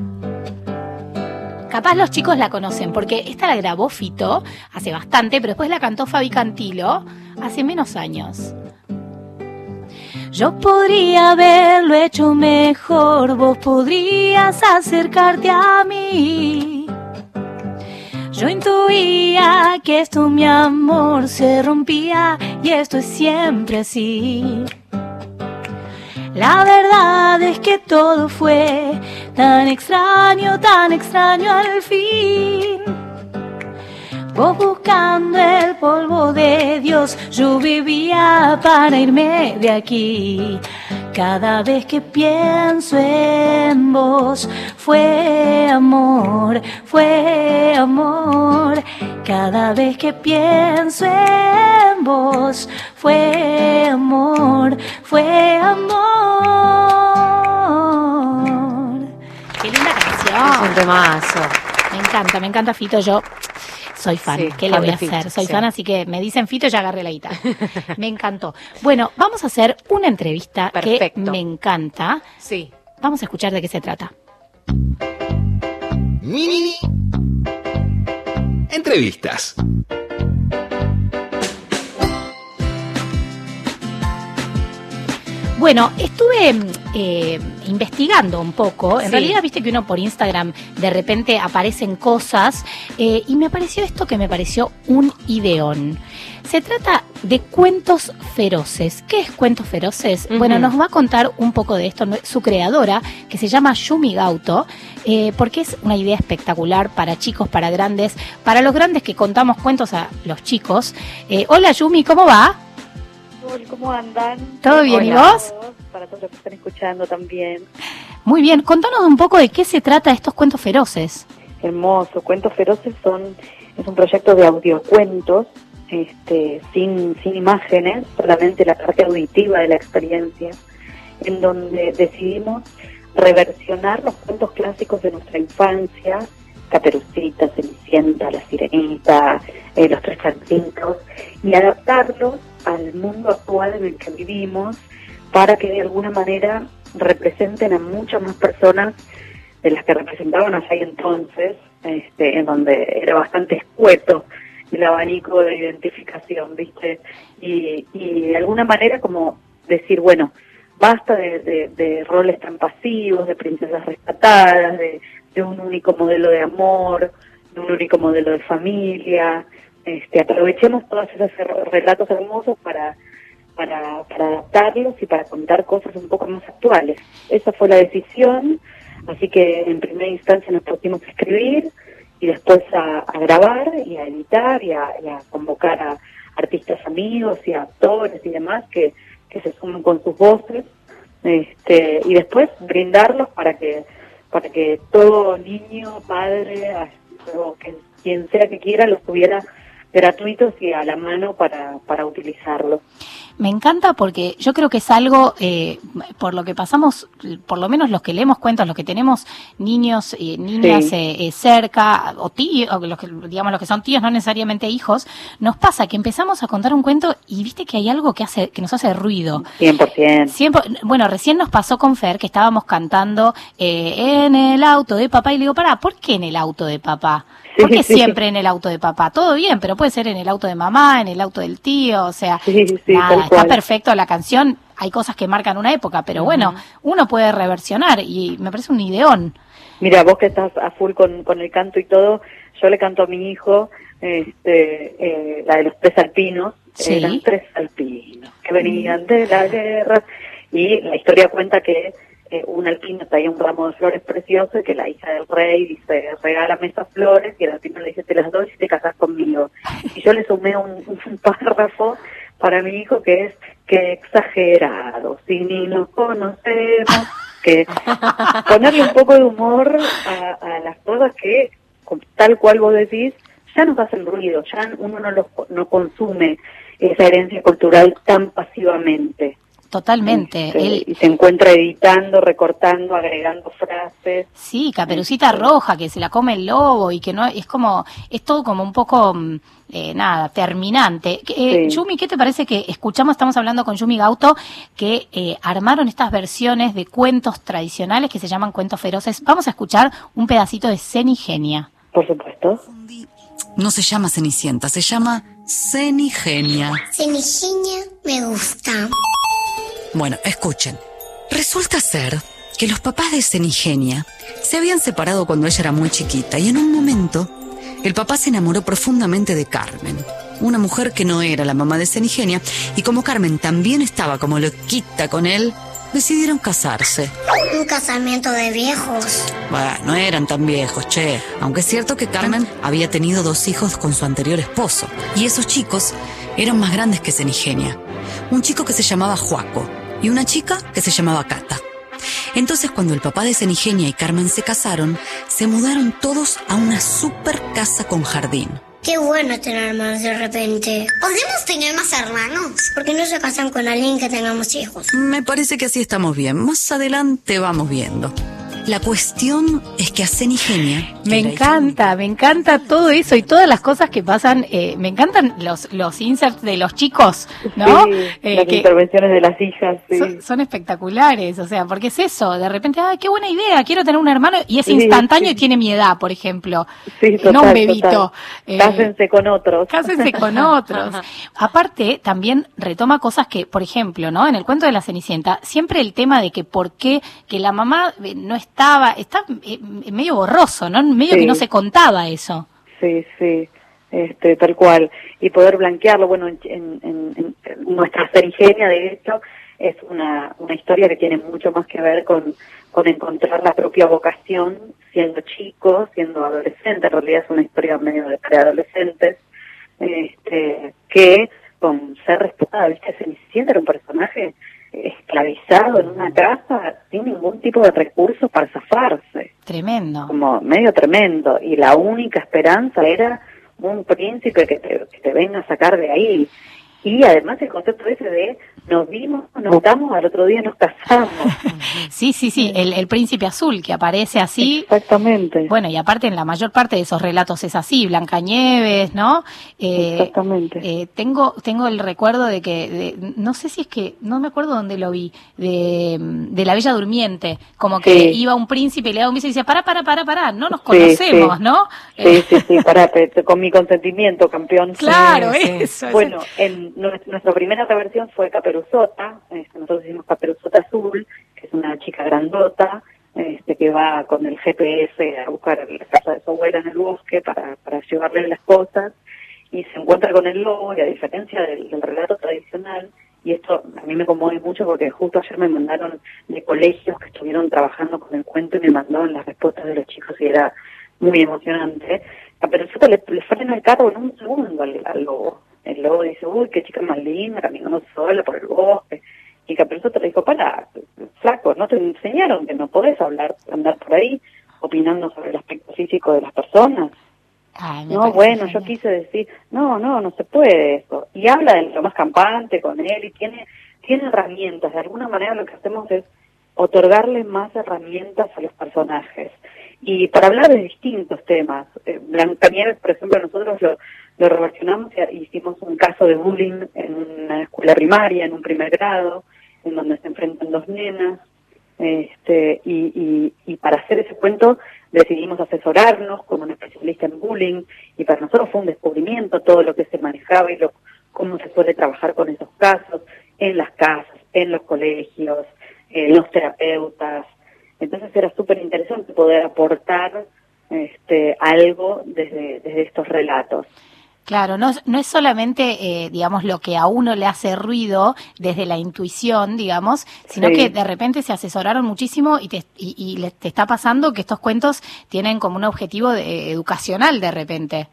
Capaz los chicos la conocen, porque esta la grabó Fito hace bastante, pero después la cantó Fabi Cantilo hace menos años. Yo podría haberlo hecho mejor, vos podrías acercarte a mí. Yo intuía que esto, mi amor, se rompía y esto es siempre así. La verdad es que todo fue tan extraño, tan extraño al fin. Buscando el polvo de Dios, yo vivía para irme de aquí. Cada vez que pienso en vos, fue amor, fue amor. Cada vez que pienso en vos, fue amor, fue amor. Qué linda canción. Es un temazo. Me encanta, me encanta Fito. Yo soy fan. Sí, ¿Qué le voy a hacer? Soy sí. fan, así que me dicen Fito y ya agarré la guitarra. me encantó. Bueno, vamos a hacer una entrevista que Perfecto. me encanta. Sí. Vamos a escuchar de qué se trata. Mini entrevistas. Bueno, estuve mm, eh, investigando un poco. En Sí. realidad, viste que uno por Instagram de repente aparecen cosas eh, y me apareció esto que me pareció un ideón. Se trata de cuentos feroces. ¿Qué es cuentos feroces? Bueno, nos va a contar un poco de esto su creadora, que se llama Yumi Gauto, eh, porque es una idea espectacular para chicos, para grandes, para los grandes que contamos cuentos a los chicos. Eh, hola Yumi, ¿cómo va? ¿Cómo andan? ¿Todo bien, y Hola vos? Para todos los que están escuchando también. Muy bien, contanos un poco de qué se trata estos cuentos feroces. Hermoso. Cuentos Feroces son es un proyecto de audiocuentos, este, sin, sin imágenes, solamente la parte auditiva de la experiencia, en donde decidimos reversionar los cuentos clásicos de nuestra infancia, Caperucita, Cenicienta, La Sirenita, eh, Los Tres Chantitos, y adaptarlos al mundo actual en el que vivimos para que de alguna manera representen a muchas más personas de las que representaban y entonces, este, en donde era bastante escueto el abanico de identificación, ¿viste? Y, y de alguna manera como decir, bueno, basta de, de- de roles tan pasivos, de princesas rescatadas, de, de un único modelo de amor, de un único modelo de familia. Este, aprovechemos todos esos relatos hermosos para, para, para adaptarlos y para contar cosas un poco más actuales. Esa fue la decisión, así que en primera instancia nos pusimos a escribir y después a, grabar y a editar y a, convocar a artistas amigos y a actores y demás que, que se sumen con sus voces este, y después brindarlos para que para que todo niño, padre, o quien sea que quiera los tuviera gratuitos y a la mano para, para utilizarlos. Me encanta porque yo creo que es algo eh, por lo que pasamos, por lo menos los que leemos cuentos, los que tenemos niños y niñas Sí. eh, eh, cerca, o tíos, o los que, digamos los que son tíos, no necesariamente hijos, nos pasa que empezamos a contar un cuento y viste que hay algo que hace, que nos hace ruido. 100%. Siempre, bueno, recién nos pasó con Fer que estábamos cantando eh, en el auto de papá y le digo, pará, ¿por qué en el auto de papá? ¿Por qué siempre en el auto de papá? Todo bien, pero puede ser en el auto de mamá, en el auto del tío, o sea, Sí, sí, nada, está cual. perfecto la canción, hay cosas que marcan una época, pero bueno, uno puede reversionar y me parece un ideón. Mira, vos que estás a full con, con el canto y todo, yo le canto a mi hijo este, eh, la de los tres alpinos, Sí. eran tres alpinos que venían de la guerra y la historia cuenta que eh, un alpino traía un ramo de flores precioso y que la hija del rey dice, regálame esas flores y el alpino le dice, te las doy si te casas conmigo. Y yo le sumé un, un párrafo para mi hijo que es, que exagerado, si ni nos conocemos, que ponerle un poco de humor a, a las cosas que, tal cual vos decís, ya nos hacen ruido, ya uno no, los, no consume esa herencia cultural tan pasivamente. Totalmente. Este, Él- y se encuentra editando, recortando, agregando frases. Sí, Caperucita Roja, que se la come el lobo y que no es como, es todo como un poco, mm, eh, nada, terminante. Eh, Sí. Yumi, ¿qué te parece que escuchamos, estamos hablando con Yumi Gauto, que eh, armaron estas versiones de cuentos tradicionales que se llaman cuentos feroces? Vamos a escuchar un pedacito de Cenigenia. Por supuesto. No se llama Cenicienta, se llama Cenigenia. Cenigenia me gusta. Bueno, escuchen. Resulta ser que los papás de Cenigenia se habían separado cuando ella era muy chiquita y en un momento el papá se enamoró profundamente de Carmen, una mujer que no era la mamá de Cenigenia y como Carmen también estaba como loquita con él, decidieron casarse. Un casamiento de viejos. Bueno, no eran tan viejos, che. Aunque es cierto que Carmen había tenido dos hijos con su anterior esposo. Y esos chicos eran más grandes que Cenigenia. Un chico que se llamaba Juaco y una chica que se llamaba Cata. Entonces cuando el papá de Cenigenia y Carmen se casaron, se mudaron todos a una super casa con jardín. Qué bueno tener hermanos de repente. ¿Podemos tener más hermanos? Porque no se casan con alguien que tengamos hijos. Me parece que así estamos bien. Más adelante vamos viendo. La cuestión es que a Cenigenia... Me encanta, me encanta todo eso y todas las cosas que pasan. eh, me encantan los, los inserts de los chicos, ¿no? Sí, Eh, las que intervenciones de las hijas, sí. son, son espectaculares, o sea, porque es eso, de repente, ay, qué buena idea, quiero tener un hermano y es Sí, instantáneo sí. y tiene mi edad, por ejemplo. Sí, total, no un bebito. Eh, Cásense con otros. Cásense con otros. Aparte, también retoma cosas que, por ejemplo, ¿no? En el cuento de la Cenicienta, siempre el tema de que por qué, que la mamá eh, no estaba, está eh, medio borroso, ¿no? Medio Sí. que no se contaba eso. Sí, sí, este, tal cual. Y poder blanquearlo, bueno, en, en- en- en nuestra Cenigenia, de hecho, es una, una historia que tiene mucho más que ver con, con encontrar la propia vocación siendo chico, siendo adolescente. En realidad es una historia medio de preadolescentes, este, que con ser respetada, ¿viste? Cenicienta era un personaje esclavizado en una casa sin ningún tipo de recurso para zafarse. Tremendo. como medio tremendo. Y la única esperanza era un príncipe que te, que te venga a sacar de ahí. Y además el concepto ese de nos vimos, nos gustamos, al otro día nos casamos. Sí, sí, sí, el, el príncipe azul que aparece así. Exactamente. Bueno, y aparte en la mayor parte de esos relatos es así, Blancanieves, ¿no? Eh, Exactamente. eh, tengo, tengo el recuerdo de que, de- no sé si es que, no me acuerdo dónde lo vi, de, de la Bella Durmiente, como que Sí. iba un príncipe y le daba un beso y decía, para, para, para, para, no nos conocemos, sí. ¿no? Sí, sí, sí, pará, pe- con mi consentimiento, campeón. Claro, eso. Bueno, en nues- nuestra primera reversión fue Caperuzota, este, nosotros hicimos Caperuzota Azul, que es una chica grandota, este, que va con el GPS a buscar la casa de su abuela en el bosque para, llevarle las cosas, y se encuentra con el lobo, y a diferencia del, relato tradicional, y esto a mí me conmueve mucho porque justo ayer me mandaron de colegios que estuvieron trabajando con el cuento y me mandaron las respuestas de los chicos y era muy emocionante. A Perucita le, le frena el carro en un segundo al lobo. El lobo dice, uy, qué chica más linda, caminando sola por el bosque. Y Caperucita le dijo, para, flaco, no te enseñaron que no podés hablar, andar por ahí opinando sobre el aspecto físico de las personas. Ay, No, bueno, yo quise decir, no, no, no se puede eso. Y habla de lo más campante con él y tiene, tiene herramientas. De alguna manera lo que hacemos es otorgarle más herramientas a los personajes. Y para hablar de distintos temas, eh, Blancanieves, por ejemplo, nosotros lo, lo reversionamos y hicimos un caso de bullying en una escuela primaria, en un primer grado, en donde se enfrentan dos nenas. Este, y, y, y para hacer ese cuento decidimos asesorarnos con un especialista en bullying y para nosotros fue un descubrimiento todo lo que se manejaba y lo, cómo se puede trabajar con esos casos en las casas, en los colegios, en los terapeutas. Entonces era súper interesante poder aportar este, algo desde, desde estos relatos. Claro, no, no es solamente, eh, digamos, lo que a uno le hace ruido desde la intuición, digamos, sino Sí. que de repente se asesoraron muchísimo y te, y, y le- te está pasando que estos cuentos tienen como un objetivo de- educacional de repente.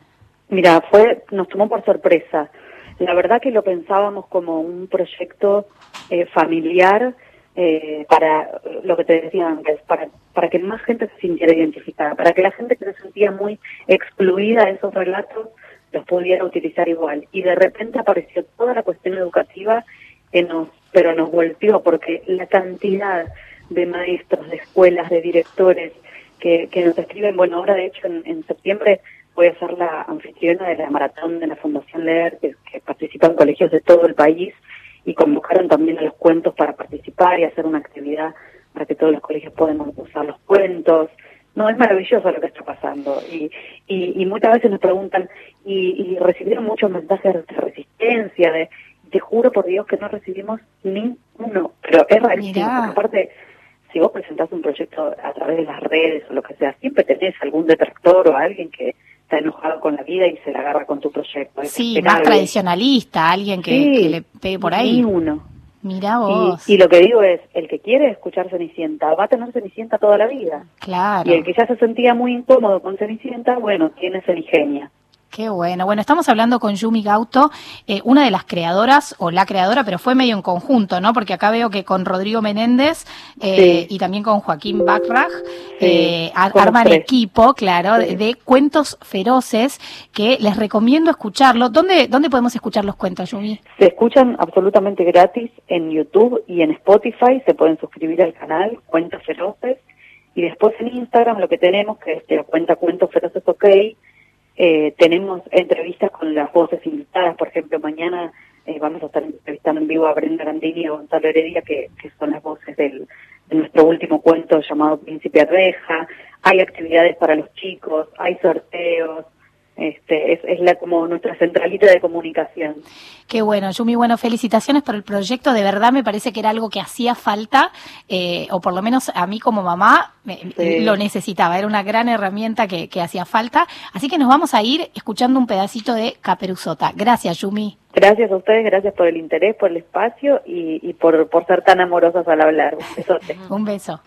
Mira, fue, nos tomó por sorpresa. La verdad que lo pensábamos como un proyecto eh, familiar eh, para eh, lo que te decía antes, para, para que más gente se sintiera identificada, para que la gente que se sentía muy excluida de esos relatos los pudiera utilizar igual. Y de repente apareció toda la cuestión educativa que nos, pero nos golpeó porque la cantidad de maestros, de escuelas, de directores que, que nos escriben, bueno, ahora de hecho en, en septiembre voy a ser la anfitriona de la maratón de la Fundación Leer, que, que participan colegios de todo el país y convocaron también a los cuentos para participar y hacer una actividad para que todos los colegios puedan usar los cuentos. No, es maravilloso lo que está pasando. Y, y, y muchas veces nos preguntan, y, y recibieron muchos mensajes de resistencia, de te juro por Dios que no recibimos ni uno. Pero es rarísimo, porque aparte, si vos presentás un proyecto a través de las redes o lo que sea, siempre tenés algún detractor o alguien que está enojado con la vida y se la agarra con tu proyecto. sí, más tradicionalista, alguien que, le pegue por ahí. Ni uno. Mira vos. Y, lo que digo es, el que quiere escuchar Cenicienta va a tener Cenicienta toda la vida. Claro. Y el que ya se sentía muy incómodo con Cenicienta, bueno, tiene Cenigenia. Qué bueno. Bueno, estamos hablando con Yumi Gauto, eh, una de las creadoras, o la creadora, pero fue medio en conjunto, ¿no? Porque acá veo que con Rodrigo Menéndez eh, y también con Joaquín Backrach eh, arman equipo, claro, de, cuentos feroces que les recomiendo escucharlo. ¿Dónde, ¿Dónde podemos escuchar los cuentos, Yumi? Se escuchan absolutamente gratis en YouTube y en Spotify. Se pueden suscribir al canal Cuentos Feroces. Y después en Instagram lo que tenemos, que es la cuenta Cuentos Feroces OK, eh, tenemos entrevistas con las voces invitadas, por ejemplo, mañana eh, vamos a estar entrevistando en vivo a Brenda Gandini y a Gonzalo Heredia, que, que son las voces del, de nuestro último cuento llamado Príncipe Arreja. Hay actividades para los chicos, hay sorteos, este, es, es la como nuestra centralita de comunicación. Qué bueno, Yumi, bueno, felicitaciones por el proyecto. De verdad me parece que era algo que hacía falta, eh, o por lo menos a mí como mamá lo necesitaba. Era una gran herramienta que, que, hacía falta. Así que nos vamos a ir escuchando un pedacito de Caperuzota. Gracias, Yumi. Gracias a ustedes, gracias por el interés, por el espacio y, y por, por ser tan amorosas al hablar. Un besote. un beso.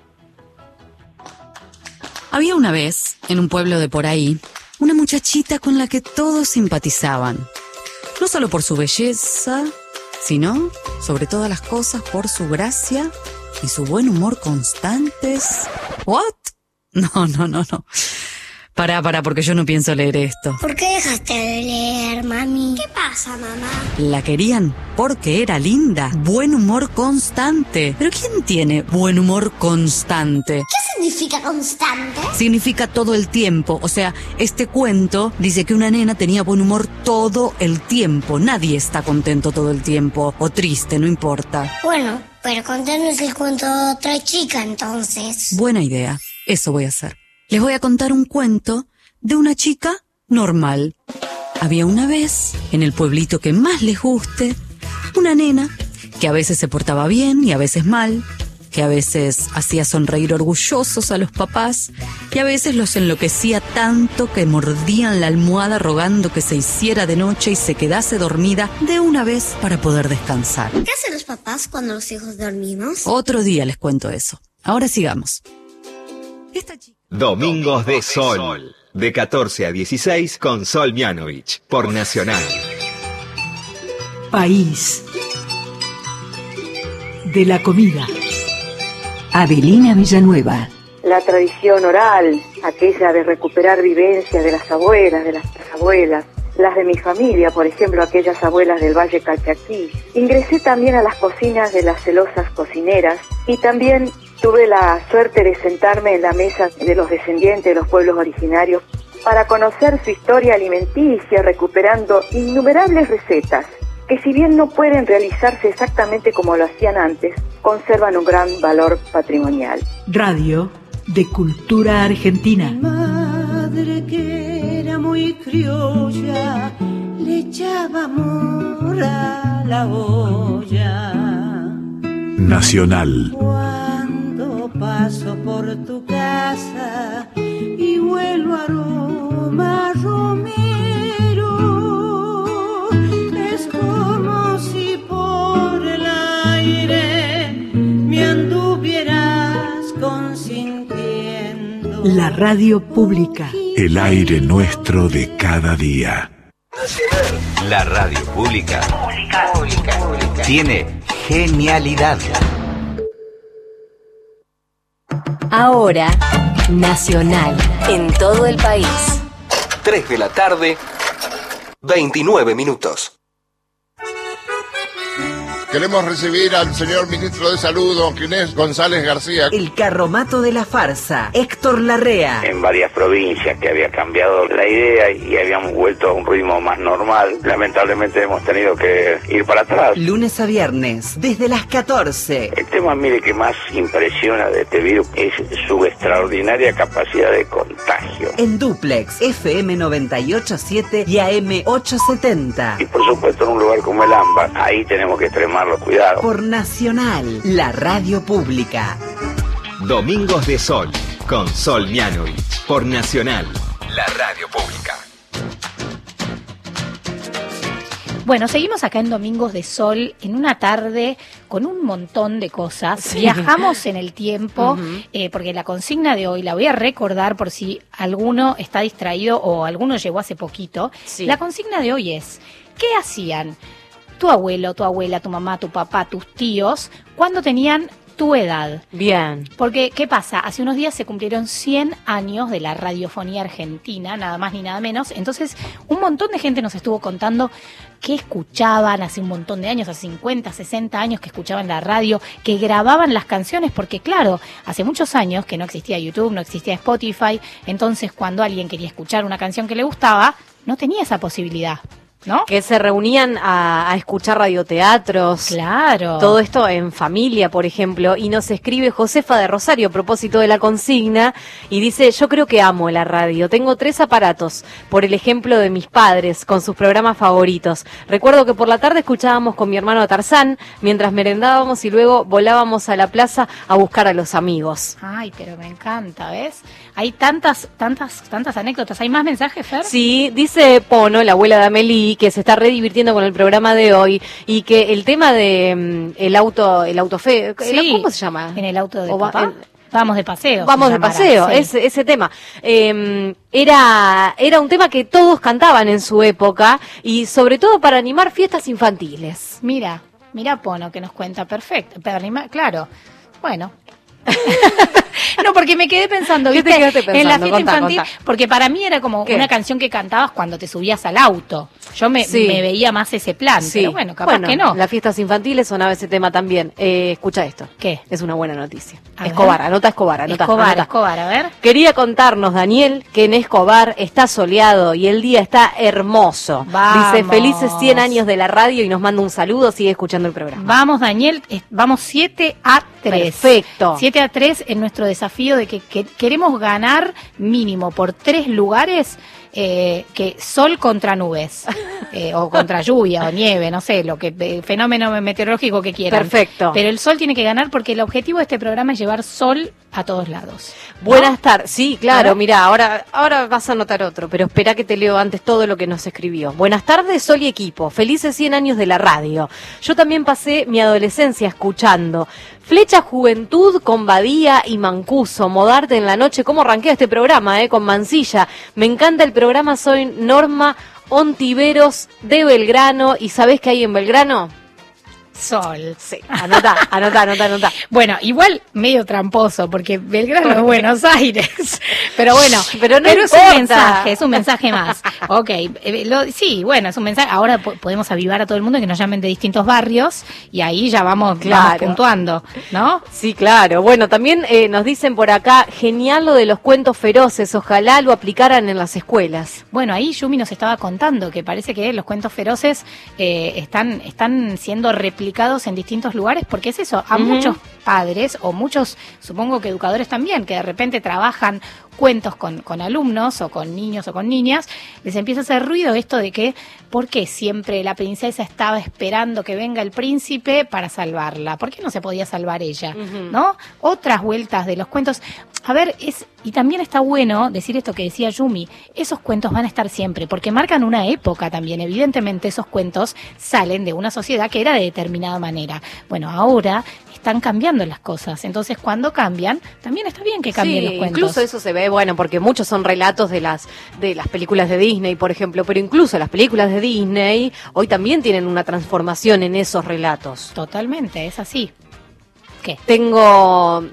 Había una vez, en un pueblo de por ahí, una muchachita con la que todos simpatizaban. No solo por su belleza, sino, sobre todas las cosas, por su gracia y su buen humor constantes. ¿What? No, no, no, no. Pará, pará, porque yo no pienso leer esto. ¿Por qué dejaste de leer, mami? ¿Qué pasa, mamá? La querían porque era linda. Buen humor constante. ¿Pero quién tiene buen humor constante? ¿Qué significa constante? Significa todo el tiempo. O sea, este cuento dice que una nena tenía buen humor todo el tiempo. Nadie está contento todo el tiempo. O triste, no importa. Bueno, pero contanos el cuento de otra chica entonces. Buena idea. Eso voy a hacer les voy a contar un cuento de una chica normal. Había una vez, en el pueblito que más les guste, una nena que a veces se portaba bien y a veces mal, que a veces hacía sonreír orgullosos a los papás y a veces los enloquecía tanto que mordían la almohada rogando que se hiciera de noche y se quedase dormida de una vez para poder descansar. ¿Qué hacen los papás cuando los hijos dormimos? Otro día les cuento eso. Ahora sigamos. Esta chica Domingos de Sol. De 14 a 16 con Sol Mianovich. Por Nacional. País. De la comida. Adelina Villanueva. La tradición oral, aquella de recuperar vivencias de las abuelas, de las abuelas, las de mi familia, por ejemplo, aquellas abuelas del Valle Calchaquí. Ingresé también a las cocinas de las celosas cocineras y también Tuve la suerte de sentarme en la mesa de los descendientes de los pueblos originarios para conocer su historia alimenticia, recuperando innumerables recetas que si bien no pueden realizarse exactamente como lo hacían antes, conservan un gran valor patrimonial. Radio de Cultura Argentina. madre que era muy criolla, le echaba amor a la olla. Nacional paso por tu casa y vuelo aroma romero. Es como si por el aire me anduvieras consintiendo. La radio pública. El aire nuestro de cada día. La radio pública. Tiene genialidad. Ahora, Nacional, en todo el país. 3 de la tarde, 29 minutos. Queremos recibir al señor ministro de Salud, don Ginés González García. El carromato de la farsa, Héctor Larrea. En varias provincias que había cambiado la idea y habíamos vuelto a un ritmo más normal. Lamentablemente hemos tenido que ir para atrás. Lunes a viernes, desde las 14. El tema, mire, que más impresiona de este virus es su extraordinaria capacidad de contagio. En Duplex, FM 987 y AM 870. Y por supuesto en un lugar como el AMBA, ahí tenemos que extremar Por Nacional, la radio pública. Domingos de Sol, con Sol Mianovich. Por Nacional, la radio pública. Bueno, seguimos acá en Domingos de Sol, en una tarde con un montón de cosas. Sí. Viajamos en el tiempo, eh, porque la consigna de hoy la voy a recordar por si alguno está distraído o alguno llegó hace poquito. Sí. La consigna de hoy es, ¿qué hacían tu abuelo, tu abuela, tu mamá, tu papá, tus tíos cuando tenían tu edad? Bien. Porque, ¿qué pasa? Hace unos días se cumplieron 100 años de la radiofonía argentina, nada más ni nada menos. Entonces, un montón de gente nos estuvo contando qué escuchaban hace un montón de años, hace 50, 60 años que escuchaban la radio, que grababan las canciones, porque claro, hace muchos años que no existía YouTube, no existía Spotify. Entonces, cuando alguien quería escuchar una canción que le gustaba, no tenía esa posibilidad. ¿No? Que se reunían a, a escuchar radioteatros. Claro. Todo esto en familia, por ejemplo. Y nos escribe Josefa de Rosario a propósito de la consigna. Y dice, yo creo que amo la radio. Tengo tres aparatos. Por el ejemplo de mis padres, con sus programas favoritos. Recuerdo que por la tarde escuchábamos con mi hermano Tarzán, mientras merendábamos y luego volábamos a la plaza a buscar a los amigos. Ay, pero me encanta, ¿ves? Hay tantas, tantas, tantas anécdotas. ¿Hay más mensajes, Fer? Sí, dice Pono, la abuela de Amelie, que se está re divirtiendo con el programa de hoy y que el tema de mm, el auto, el autofe, Sí. ¿cómo se llama? En el auto de O papá. Vamos de paseo. Vamos de paseo, sí. ese, ese tema. Eh, era, era un tema que todos cantaban en su época y sobre todo para animar fiestas infantiles. Mira, mira Pono que nos cuenta perfecto. Pero anima- claro. Bueno. no, porque me quedé pensando, ¿Qué te ¿viste? quedaste En la pensando? fiesta Contá, infantil, contá. porque para mí era como ¿Qué? una canción que cantabas cuando te subías al auto. Yo me, Sí. me veía más ese plan, Sí. pero bueno, capaz Bueno, que no. Las fiestas infantiles sonaba ese tema también. Eh, escucha esto. ¿Qué? Es una buena noticia. A Escobar, ver. anota Escobar, anota. Escobar, anota. Escobar, a ver. Quería contarnos, Daniel, que en Escobar está soleado y el día está hermoso. Vamos. Dice, felices 100 años de la radio y nos manda un saludo, sigue escuchando el programa. Vamos, Daniel, vamos 7 a 3. Perfecto. 7 a 3 en nuestro desafío de que, que queremos ganar mínimo por tres lugares eh, que sol contra nubes eh, o contra lluvia o nieve, no sé, lo que eh, fenómeno meteorológico que quieran. Perfecto. Pero el sol tiene que ganar porque el objetivo de este programa es llevar sol a todos lados. Buenas tardes. Sí, claro, mira, ahora, ahora vas a anotar otro, pero espera que te leo antes todo lo que nos escribió. Buenas tardes, Sol y equipo. Felices 100 años de la radio. Yo también pasé mi adolescencia escuchando. Flecha Juventud con Badía y Mancuso. Modarte en la noche. ¿Cómo arranqué este programa, eh? Con Mansilla. Me encanta el programa. Soy Norma Ontiveros de Belgrano. ¿Y sabés qué hay en Belgrano? Sol. Sí, anota, anota, anota, anota. Bueno, igual medio tramposo, porque Belgrano es Buenos Aires. Pero bueno, Pero no es un mensaje, es un mensaje más. Ok, eh, lo- sí, bueno, es un mensaje. Ahora po- podemos avivar a todo el mundo que nos llamen de distintos barrios y ahí ya vamos, vamos Claro. puntuando, ¿no? Sí, claro. Bueno, también eh, nos dicen por acá, genial lo de los cuentos feroces, ojalá lo aplicaran en las escuelas. Bueno, ahí Yumi nos estaba contando que parece que los cuentos feroces eh, están, están siendo replicados en distintos lugares, porque es eso, a muchos padres o muchos, supongo que educadores también, que de repente trabajan cuentos con, con alumnos o con niños o con niñas, les empieza a hacer ruido esto de que, ¿por qué siempre la princesa estaba esperando que venga el príncipe para salvarla? ¿Por qué no se podía salvar ella? ¿No? Otras vueltas de los cuentos. A ver, es, y también está bueno decir esto que decía Yumi, esos cuentos van a estar siempre, porque marcan una época también. Evidentemente esos cuentos salen de una sociedad que era de determinada manera. Bueno, ahora están cambiando las cosas. Entonces, cuando cambian, también está bien que cambien Sí, los cuentos. incluso eso se ve, bueno, porque muchos son relatos de las de las películas de Disney, por ejemplo, pero incluso las películas de Disney hoy también tienen una transformación en esos relatos. Totalmente, es así. ¿Qué? Tengo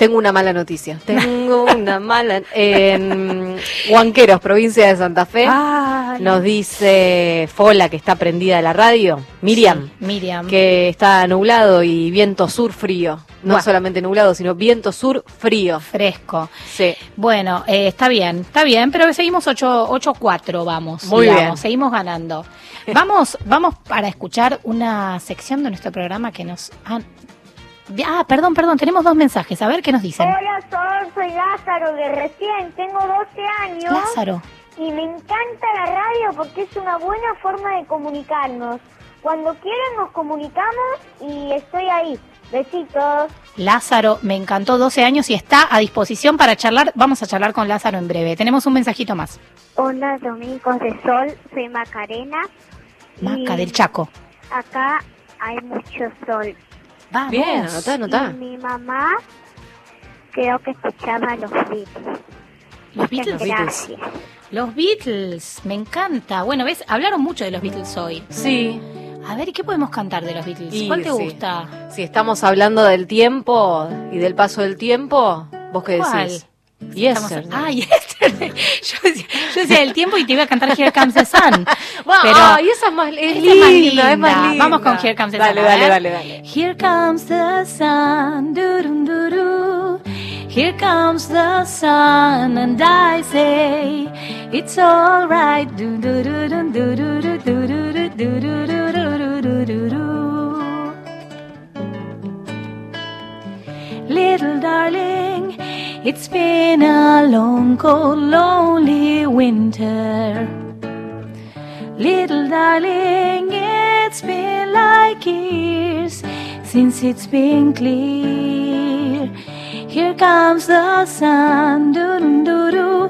tengo una mala noticia. Tengo una mala en Huanqueros, provincia de Santa Fe. Ay. Nos dice Fola que está prendida de la radio, Miriam, Sí, Miriam. que está nublado y viento sur frío. No solamente nublado, sino viento sur frío. Fresco. Sí. Bueno, eh, está bien, está bien, pero seguimos 8-4, vamos. Muy digamos, bien. Seguimos ganando. Vamos, vamos para escuchar una sección de nuestro programa que nos han Ah, perdón, perdón, tenemos dos mensajes. A ver qué nos dicen. Hola, Sol, soy Lázaro de recién, tengo 12 años. Lázaro. Y me encanta la radio porque es una buena forma de comunicarnos. Cuando quieran nos comunicamos y estoy ahí. Besitos. Lázaro, me encantó 12 años y está a disposición para charlar. Vamos a charlar con Lázaro en breve. Tenemos un mensajito más. Hola, Domingos de Sol, soy Macarena. Maca y del Chaco. Acá hay mucho sol. Vamos. Bien, anotá, anotá. Y mi mamá creo que escuchaba los Beatles. Los Beatles. Gracias. Los Beatles, me encanta. Bueno, ¿ves? Hablaron mucho de los Beatles hoy. Sí. A ver, ¿y qué podemos cantar de los Beatles? Y ¿Cuál te sí. gusta? Si estamos hablando del tiempo y del paso del tiempo, ¿vos qué ¿Cuál? decís? Yesterday. Ah, Yesterday. Yo decía, yo decía el tiempo y te iba a cantar Here Comes the Sun. Bueno, Pero esa es más, es esa linda, es más linda. Vamos con Here Comes the Dale, Sun. dale, dale, dale. Here comes the sun, Here comes the sun, and I say it's all right. Doo doo doo doo doo doo doo doo doo doo doo doo doo doo doo Little darling, it's been a long, cold, lonely winter. Little darling, it's been like years since it's been clear. Here comes the sun, doo doo doo.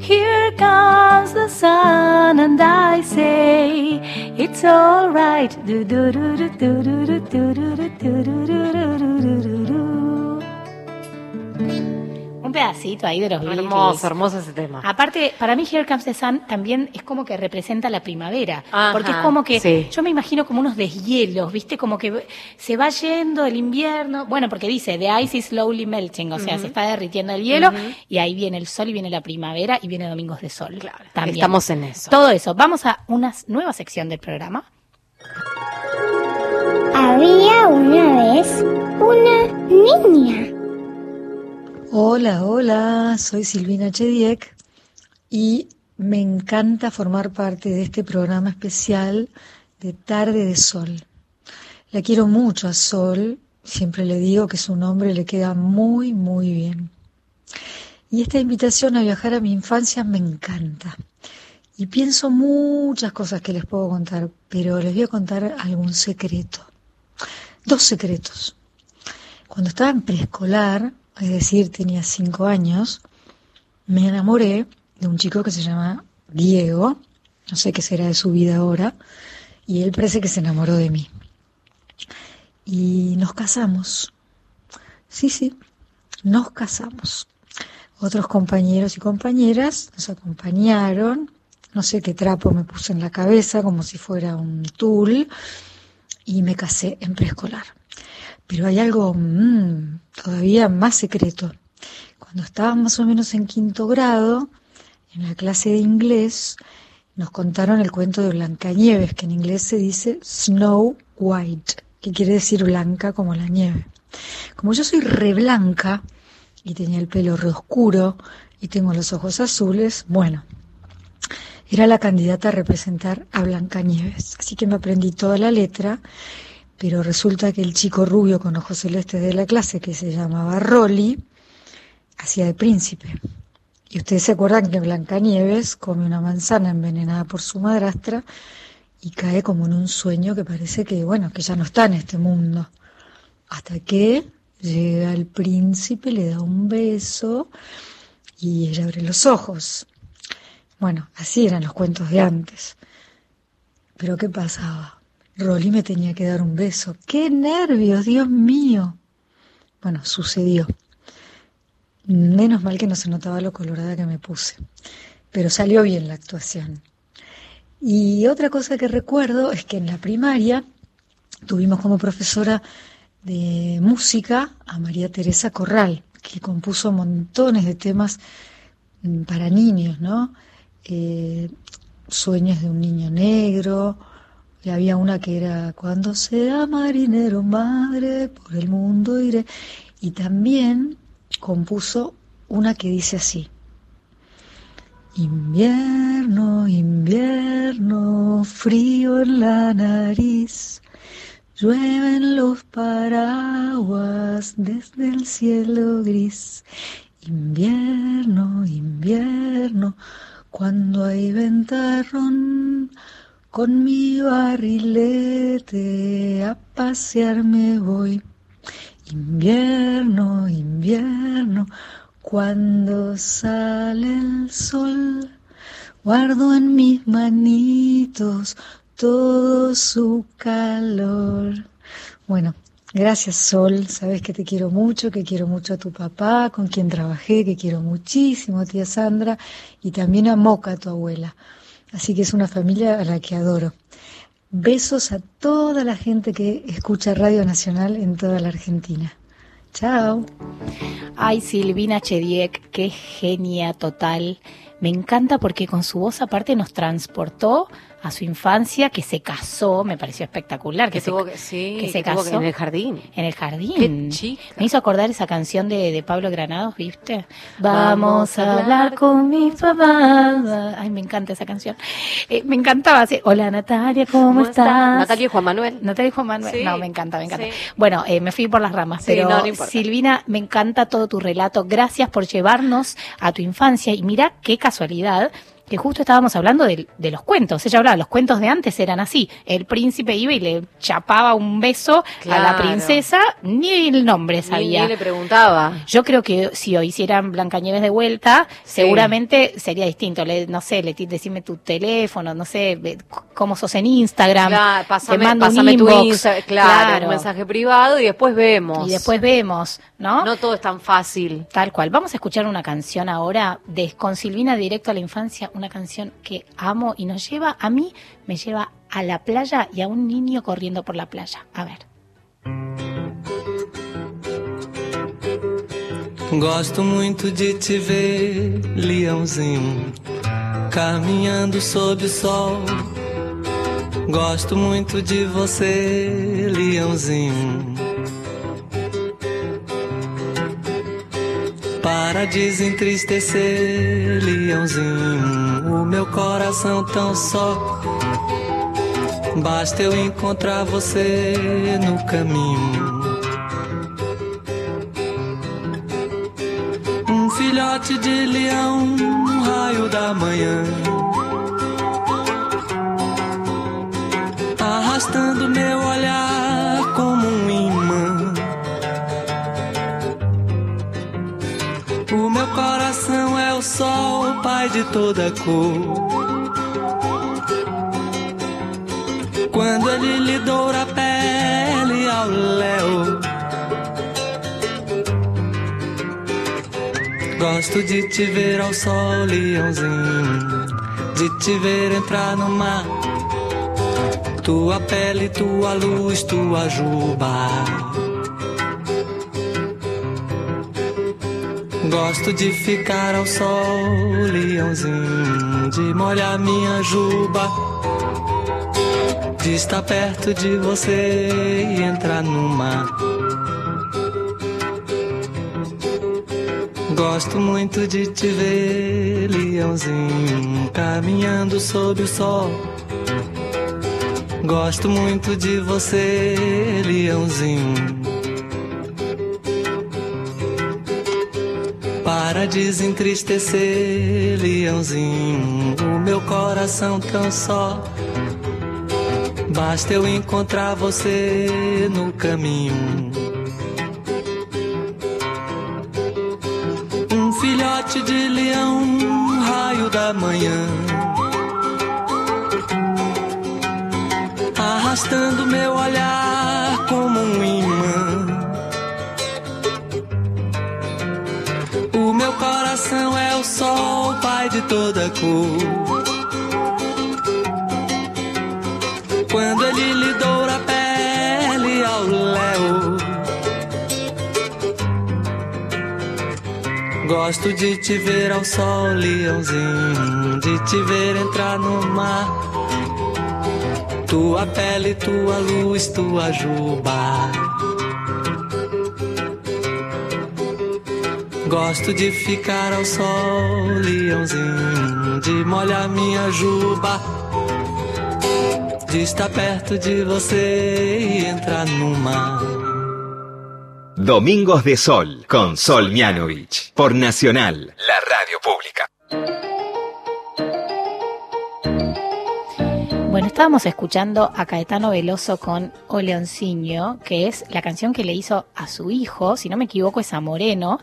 Here comes the sun, and I say it's all right. Doo doo doo doo doo doo doo doo doo doo doo doo doo doo doo doo. Un pedacito ahí de los Beatles. Hermoso, hermoso ese tema. Aparte, para mí Here Comes the Sun también es como que representa la primavera, Ajá, porque es como que sí. yo me imagino como unos deshielos, ¿viste? Como que se va yendo el invierno, bueno, porque dice the ice is slowly melting, o sea, se está derritiendo el hielo y ahí viene el sol y viene la primavera y viene Domingos de Sol. También. estamos en eso. Todo eso. Vamos a una nueva sección del programa. Había una vez una niña. Hola, hola, soy Silvina Chediek y me encanta formar parte de este programa especial de Tarde de Sol. La quiero mucho a Sol, siempre le digo que su nombre le queda muy, muy bien. Y esta invitación a viajar a mi infancia me encanta. Y pienso muchas cosas que les puedo contar, pero les voy a contar algún secreto. Dos secretos. Cuando estaba en preescolar, es decir, tenía cinco años, me enamoré de un chico que se llama Diego, no sé qué será de su vida ahora, y él parece que se enamoró de mí. Y nos casamos. Sí, sí, nos casamos. Otros compañeros y compañeras nos acompañaron, no sé qué trapo me puse en la cabeza, como si fuera un tul, y me casé en preescolar. Pero hay algo mm, todavía más secreto. Cuando estaba más o menos en quinto grado, en la clase de inglés, nos contaron el cuento de Blancanieves, que en inglés se dice Snow White, que quiere decir blanca como la nieve. Como yo soy re blanca y tenía el pelo re oscuro y tengo los ojos azules, bueno, era la candidata a representar a Blancanieves. Así que me aprendí toda la letra, pero resulta que el chico rubio con ojos celestes de la clase, que se llamaba Rolly, hacía de príncipe. Y ustedes se acuerdan que Blancanieves come una manzana envenenada por su madrastra y cae como en un sueño que parece que, bueno, que ya no está en este mundo. Hasta que llega el príncipe, le da un beso y ella abre los ojos. Bueno, así eran los cuentos de antes. Pero ¿qué pasaba? Rolly me tenía que dar un beso. ¡Qué nervios, Dios mío! Bueno, sucedió. Menos mal que no se notaba lo colorada que me puse. Pero salió bien la actuación. Y otra cosa que recuerdo es que en la primaria tuvimos como profesora de música a María Teresa Corral, que compuso montones de temas para niños, ¿no? Eh, Sueños de un niño negro, y había una que era Cuando sea marinero, madre, por el mundo iré. Y también compuso una que dice así. Invierno, invierno, frío en la nariz, llueven los paraguas desde el cielo gris. Invierno, invierno, cuando hay ventarrón, con mi barrilete a pasear me voy. Invierno, invierno, cuando sale el sol, guardo en mis manitos todo su calor. Bueno, gracias Sol, sabes que te quiero mucho, que quiero mucho a tu papá, con quien trabajé, que quiero muchísimo, tía Sandra, y también a Moca, tu abuela. Así que es una familia a la que adoro. Besos a toda la gente que escucha Radio Nacional en toda la Argentina. Chao. Ay, Silvina Chediek, qué genia total. Me encanta porque con su voz aparte nos transportó a su infancia, que se casó, me pareció espectacular. Que, Que se, tuvo que- sí, que se casó en el jardín. En el jardín. Qué chica. Me hizo acordar esa canción de, de Pablo Granados, ¿viste? Vamos a hablar con mis papás. Ay, me encanta esa canción. Eh, me encantaba. así, Hola Natalia, ¿cómo, ¿Cómo está? estás? Natalia y Juan Manuel. Natalia y Juan Manuel. Sí, No, me encanta, me encanta. sí. Bueno, eh, me fui por las ramas, pero no, no importa. Silvina, me encanta todo tu relato. Gracias por llevarnos a tu infancia. Y mira qué casualidad que justo estábamos hablando de, de los cuentos. Ella hablaba, los cuentos de antes eran así. El príncipe iba y le chapaba un beso a la Claro. princesa, ni el nombre sabía. Ni le preguntaba. Yo creo que si hoy hicieran Blancanieves de vuelta, seguramente sería distinto. Le, no sé, le decime tu teléfono, no sé, cómo sos en Instagram. Claro, te pásame, mando un pásame tu inbox. Insta- claro, un mensaje privado y después vemos. Y después vemos, ¿no? No todo es tan fácil. Tal cual. Vamos a escuchar una canción ahora de con Silvina directo a la infancia, una canción que amo y nos lleva, a mí me lleva a la playa y a un niño corriendo por la playa. A ver. Gosto muito de te ver, leãozinho, caminhando sob o sol. Gosto muito de você, leãozinho. Para desentristecer, leãozinho, o meu coração tão só. Basta eu encontrar você no caminho. Um filhote de leão, um raio da manhã. Arrastando meu olhar de toda cor. Quando ele lhe doura a pele ao léu. Gosto de te ver ao sol, leãozinho. De te ver entrar no mar. Tua pele, tua luz, tua juba. Gosto de ficar ao sol, leãozinho. De molhar minha juba. De estar perto de você e entrar no mar. Gosto muito de te ver, leãozinho, caminhando sob o sol. Gosto muito de você, leãozinho. Desentristecer, leãozinho, o meu coração tão só. Basta eu encontrar você no caminho. Um filhote de leão, um raio da manhã. Arrastando meu olhar de toda cor. Quando ele lhe doura a pele ao léu. Gosto de te ver ao sol, leãozinho, de te ver entrar no mar. Tua pele, tua luz, tua juba. Gosto de ficar ao sol, leãozinho, de molhar minha juba. de estar perto de você y entrar no mar. Domingos de Sol con Sol Mianovich por Nacional, la radio pública. Bueno, estábamos escuchando a Caetano Veloso con O Leoncino, que es la canción que le hizo a su hijo, si no me equivoco es a Moreno,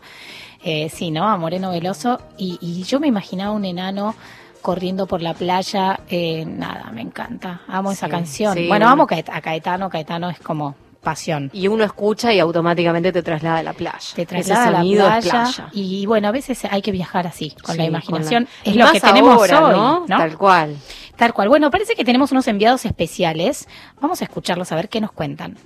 eh, sí, ¿no? A Moreno Veloso, y, y yo me imaginaba un enano corriendo por la playa, eh, nada, me encanta, amo esa canción. sí, bueno, amo a Caetano, Caetano es como pasión. Y uno escucha y automáticamente te traslada a la playa. Te traslada a la playa, playa. y bueno, a veces hay que viajar así, con Sí, la imaginación. con la- Es Y lo que tenemos ahora, hoy, ¿no? ¿no? Tal cual. Tal cual. Bueno, parece que tenemos unos enviados especiales. Vamos a escucharlos a ver qué nos cuentan.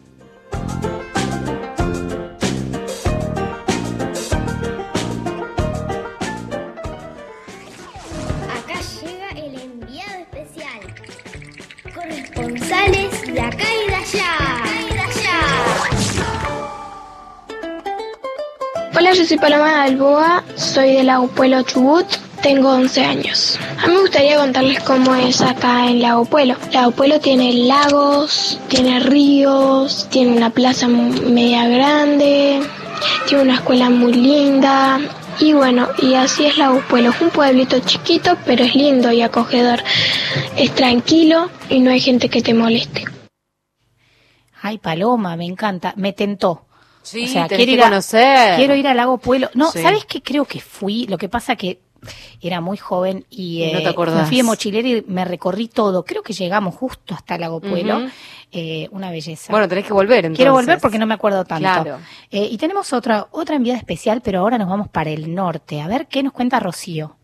Corresponsales de acá y de allá. Hola, yo soy Paloma Alboa, soy de Lago Pueblo Chubut, tengo 11 años. A mí me gustaría contarles cómo es acá en Lago Pueblo. Lago Pueblo tiene lagos, tiene ríos, tiene una plaza media grande, tiene una escuela muy linda. Y bueno, y así es Lago Pueblo. Es un pueblito chiquito, pero es lindo y acogedor. Es tranquilo y no hay gente que te moleste. Ay, Paloma, me encanta. Me tentó. Sí, o sea, quiero ir, a, conocer. quiero ir al Lago Pueblo. No, Sí. ¿sabes qué? Creo que fui. Lo que pasa que era muy joven y, no eh, te me fui de mochilera y me recorrí todo. Creo que llegamos justo hasta Lago Pueblo. Ujú. Eh, una belleza. Bueno, tenés que volver entonces. Quiero volver porque no me acuerdo tanto. Claro. Eh, y tenemos otra, otra enviada especial, pero ahora nos vamos para el norte. A ver qué nos cuenta Rocío.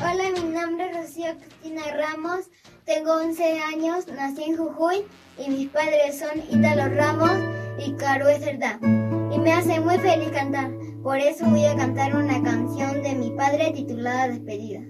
Hola, mi nombre es Rocío Cristina Ramos, tengo 11 años, nací en Jujuy y mis padres son Ítalo Ramos y Carué Cerdá. Y me hace muy feliz cantar, por eso voy a cantar una canción de mi padre titulada Despedida.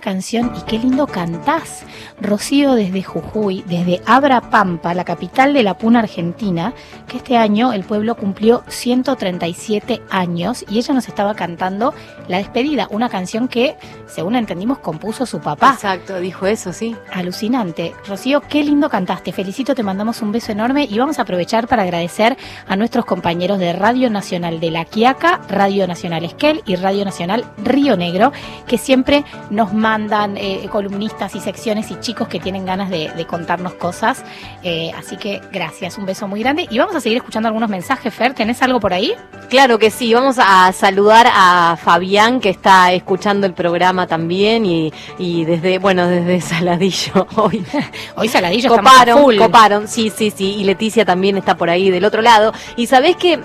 Canción y qué lindo cantás. Rocío desde Jujuy, desde Abra Pampa, la capital de la Puna Argentina, que este año el pueblo cumplió 137 años y ella nos estaba cantando La despedida, una canción que, según entendimos, compuso su papá. Exacto, dijo eso, sí. Alucinante. Rocío, qué lindo cantaste. Felicito, te mandamos un beso enorme y vamos a aprovechar para agradecer a nuestros compañeros de Radio Nacional de La Quiaca, Radio Nacional Esquel y Radio Nacional Río Negro, que siempre nos mandan eh, columnistas y secciones y chicos que tienen ganas de, de contarnos cosas. Eh, así que gracias, un beso muy grande. Y vamos a seguir escuchando algunos mensajes. Fer, ¿tenés algo por ahí? Claro que sí, vamos a saludar a Fabián que está escuchando el programa también y, y desde, bueno, desde Saladillo hoy. Hoy Saladillo coparon, full. coparon, sí, sí, sí, y Leticia también está por ahí del otro lado. Y sabés que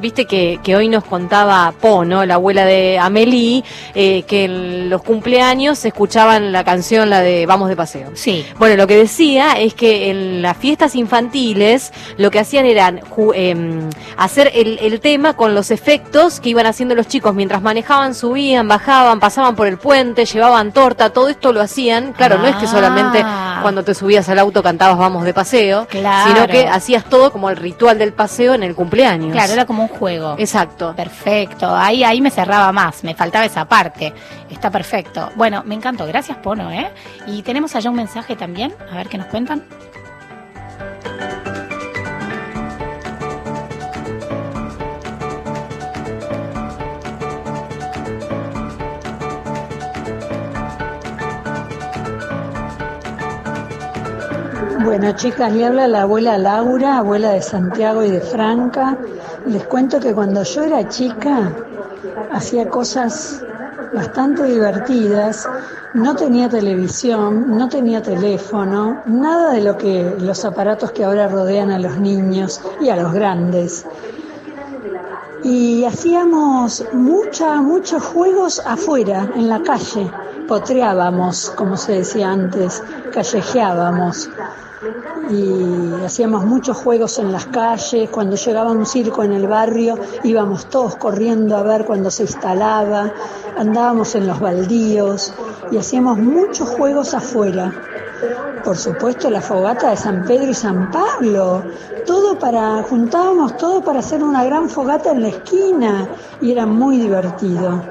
Viste que, que hoy nos contaba Po, ¿no? La abuela de Amelie, eh, que en los cumpleaños se escuchaban la canción, la de Vamos de Paseo. Sí. Bueno, lo que decía es que en las fiestas infantiles lo que hacían eran ju- em, hacer el, el tema con los efectos que iban haciendo los chicos mientras manejaban, subían, bajaban, pasaban por el puente, llevaban torta, todo esto lo hacían. Claro, no es que solamente Ah. cuando te subías al auto cantabas Vamos de Paseo, Claro. sino que hacías todo como el ritual del paseo en el cumpleaños. Claro, era como un juego. Exacto. Perfecto. Ahí, ahí me cerraba más. Me faltaba esa parte. Está perfecto. Bueno, me encantó. Gracias, Pono, ¿eh? Y tenemos allá un mensaje también. A ver qué nos cuentan. Bueno, chicas, le habla la abuela Laura, abuela de Santiago y de Franca. Les cuento que cuando yo era chica hacía cosas bastante divertidas. No tenía televisión, no tenía teléfono, nada de lo que los aparatos que ahora rodean a los niños y a los grandes. Y hacíamos mucha, muchos juegos afuera, en la calle. Potreábamos, como se decía antes, callejeábamos. Y hacíamos muchos juegos en las calles. Cuando llegaba un circo en el barrio, íbamos todos corriendo a ver cuando se instalaba. Andábamos en los baldíos y hacíamos muchos juegos afuera. Por supuesto, la fogata de San Pedro y San Pablo. Todo para, juntábamos todo para hacer una gran fogata en la esquina y era muy divertido.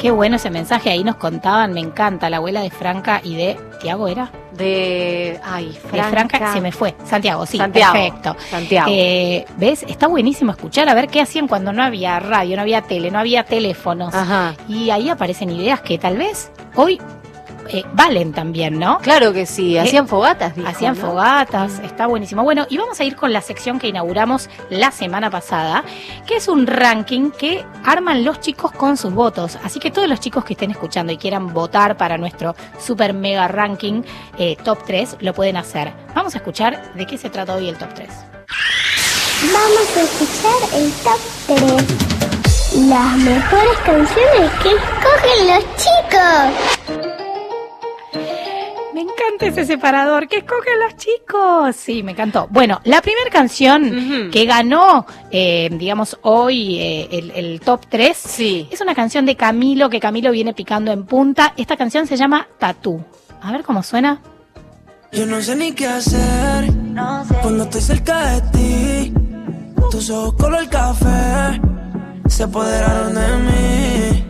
Qué bueno ese mensaje. Ahí nos contaban. Me encanta. La abuela de Franca y de. ¿Tiago era? De. Ay, De Franca se me fue. Santiago, sí. Santiago. Perfecto. Santiago. Eh, ¿Ves? Está buenísimo escuchar a ver qué hacían cuando no había radio, no había tele, no había teléfonos. Ajá. Y ahí aparecen ideas que tal vez hoy eh, valen también, ¿no? Claro que sí, hacían fogatas, dijo, Hacían ¿no? fogatas, está buenísimo. Bueno, y vamos a ir con la sección que inauguramos la semana pasada, que es un ranking que arman los chicos con sus votos. Así que todos los chicos que estén escuchando y quieran votar para nuestro super mega ranking eh, top 3, lo pueden hacer. Vamos a escuchar de qué se trata hoy el top 3. Vamos a escuchar el top 3. Las mejores canciones que escogen los chicos. Me encanta ese separador que escogen los chicos. Sí, me encantó. Bueno, la primera canción que ganó, eh, digamos, hoy eh, el, el top 3 es una canción de Camilo que Camilo viene picando en punta. Esta canción se llama Tatú. A ver cómo suena. Yo no sé ni qué hacer cuando estoy cerca de ti. Tus ojos color café se apoderaron de mí.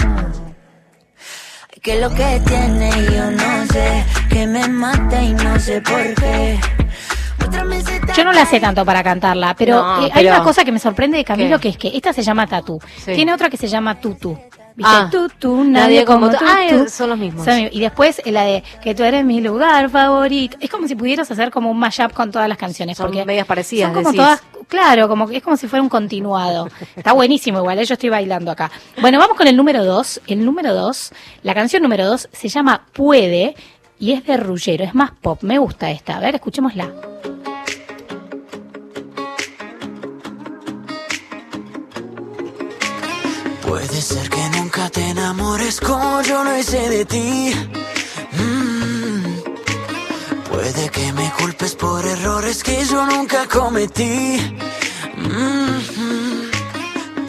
Que lo que tiene yo no sé, que me mata y no sé por qué. Yo no la sé tanto para cantarla, pero, No, eh, hay pero- una cosa que me sorprende de Camilo ¿Qué? que es que esta se llama Tatú. Sí. Tiene otra que se llama Tutu. ¿Viste? Ah, tú, tú, nadie, como, tú. Ah, tú. son los mismos. Son- y después eh, la de que tú eres mi lugar favorito. Es como si pudieras hacer como un mashup con todas las canciones. Son porque medias parecidas, Son como decís. todas, claro, como es como si fuera un continuado. Está buenísimo igual, eh, yo estoy bailando acá. Bueno, vamos con el número dos. El número dos, la canción número dos se llama Puede y es de Ruggero, es más pop. Me gusta esta. A ver, escuchémosla. Puede ser que nunca te enamores como yo lo hice de ti. Mm. Puede que me culpes por errores que yo nunca cometí. Mm.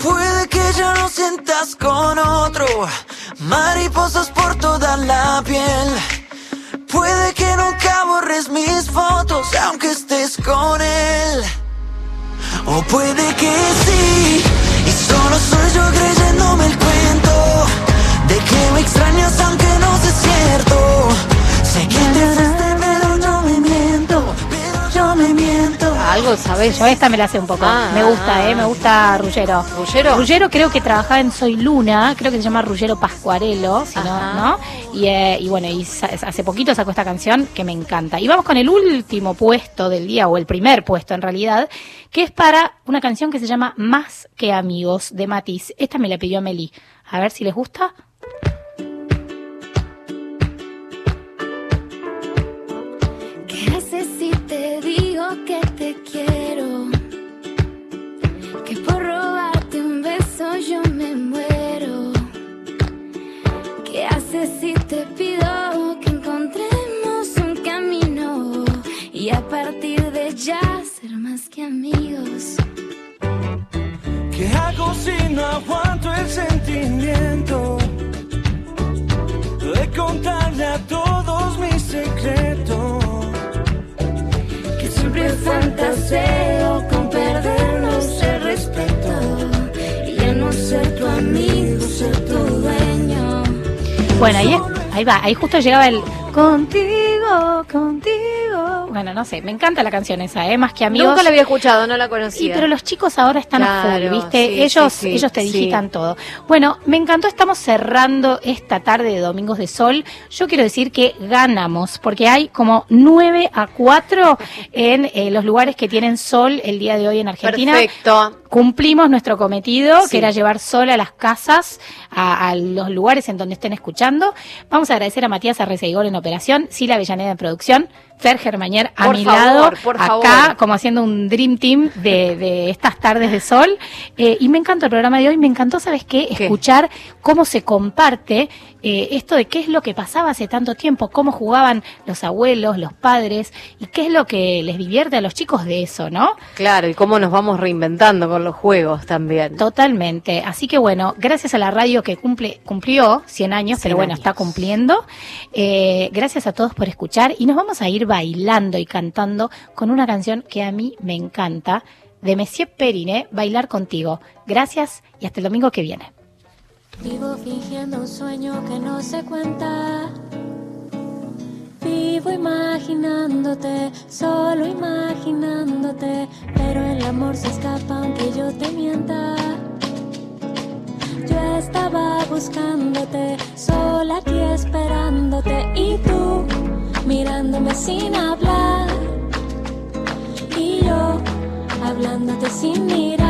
Puede que ya no sientas con otro mariposas por toda la piel. Puede que nunca borres mis fotos aunque estés con él. O puede que sí, y solo yo creyéndome el cuento de que me extrañas aunque no sea cierto. Sé que te fuiste, Algo sabes. Yo esta me la sé un poco. Ah, me gusta, ah. eh, me gusta Ruggero. ¿Ruggero? Ruggero creo que trabajaba en Soy Luna, creo que se llama Ruggero Pascuarelo, si no. ¿no? Y, eh, y bueno, y hace poquito sacó esta canción que me encanta. Y vamos con el último puesto del día, o el primer puesto en realidad, que es para una canción que se llama Más que Amigos de Matiz. Esta me la pidió Meli. A ver si les gusta. ¿Qué haces si te digo que te quiero? Bueno, ahí, ahí va, ahí justo llegaba el contigo. Bueno, no sé, me encanta la canción esa, ¿eh? Más que amigos. Nunca la había escuchado, no la Sí, conocía. pero los chicos ahora están a full, ¿viste? sí, ellos, sí, sí, ellos te sí. digitan todo. Bueno, me encantó, estamos cerrando esta tarde de Domingos de Sol. Yo quiero decir que ganamos, porque hay como 9 a 4 en eh, los lugares que tienen sol el día de hoy en Argentina. Perfecto. Cumplimos nuestro cometido, Sí. que era llevar sol a las casas, a, a los lugares en donde estén escuchando. Vamos a agradecer a Matías Arreceigor en operación, Sila Avellaneda en producción, Fer Germañer a Por mi favor, lado, por acá favor. como haciendo un dream team de, de estas tardes de sol. Eh, y me encantó el programa de hoy, me encantó, ¿sabes qué? Escuchar cómo se comparte eh, esto de qué es lo que pasaba hace tanto tiempo, cómo jugaban los abuelos, los padres, y qué es lo que les divierte a los chicos de eso, ¿no? Claro, y cómo nos vamos reinventando con los juegos también. Totalmente. Así que bueno, gracias a la radio que cumple, cumplió 100 años, 100 pero bueno, años. está cumpliendo. Eh, gracias a todos por escuchar y nos vamos a ir bailando y cantando con una canción que a mí me encanta, de Messier Periné, Bailar contigo. Gracias y hasta el domingo que viene. Vivo fingiendo un sueño que no se cuenta. Vivo imaginándote, solo imaginándote. Pero el amor se escapa aunque yo te mienta. Yo estaba buscándote, sola aquí esperándote. Y tú mirándome sin hablar. Y yo hablándote sin mirar.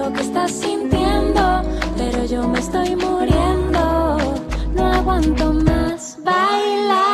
Lo que estás sintiendo, pero yo me estoy muriendo. No aguanto más bailar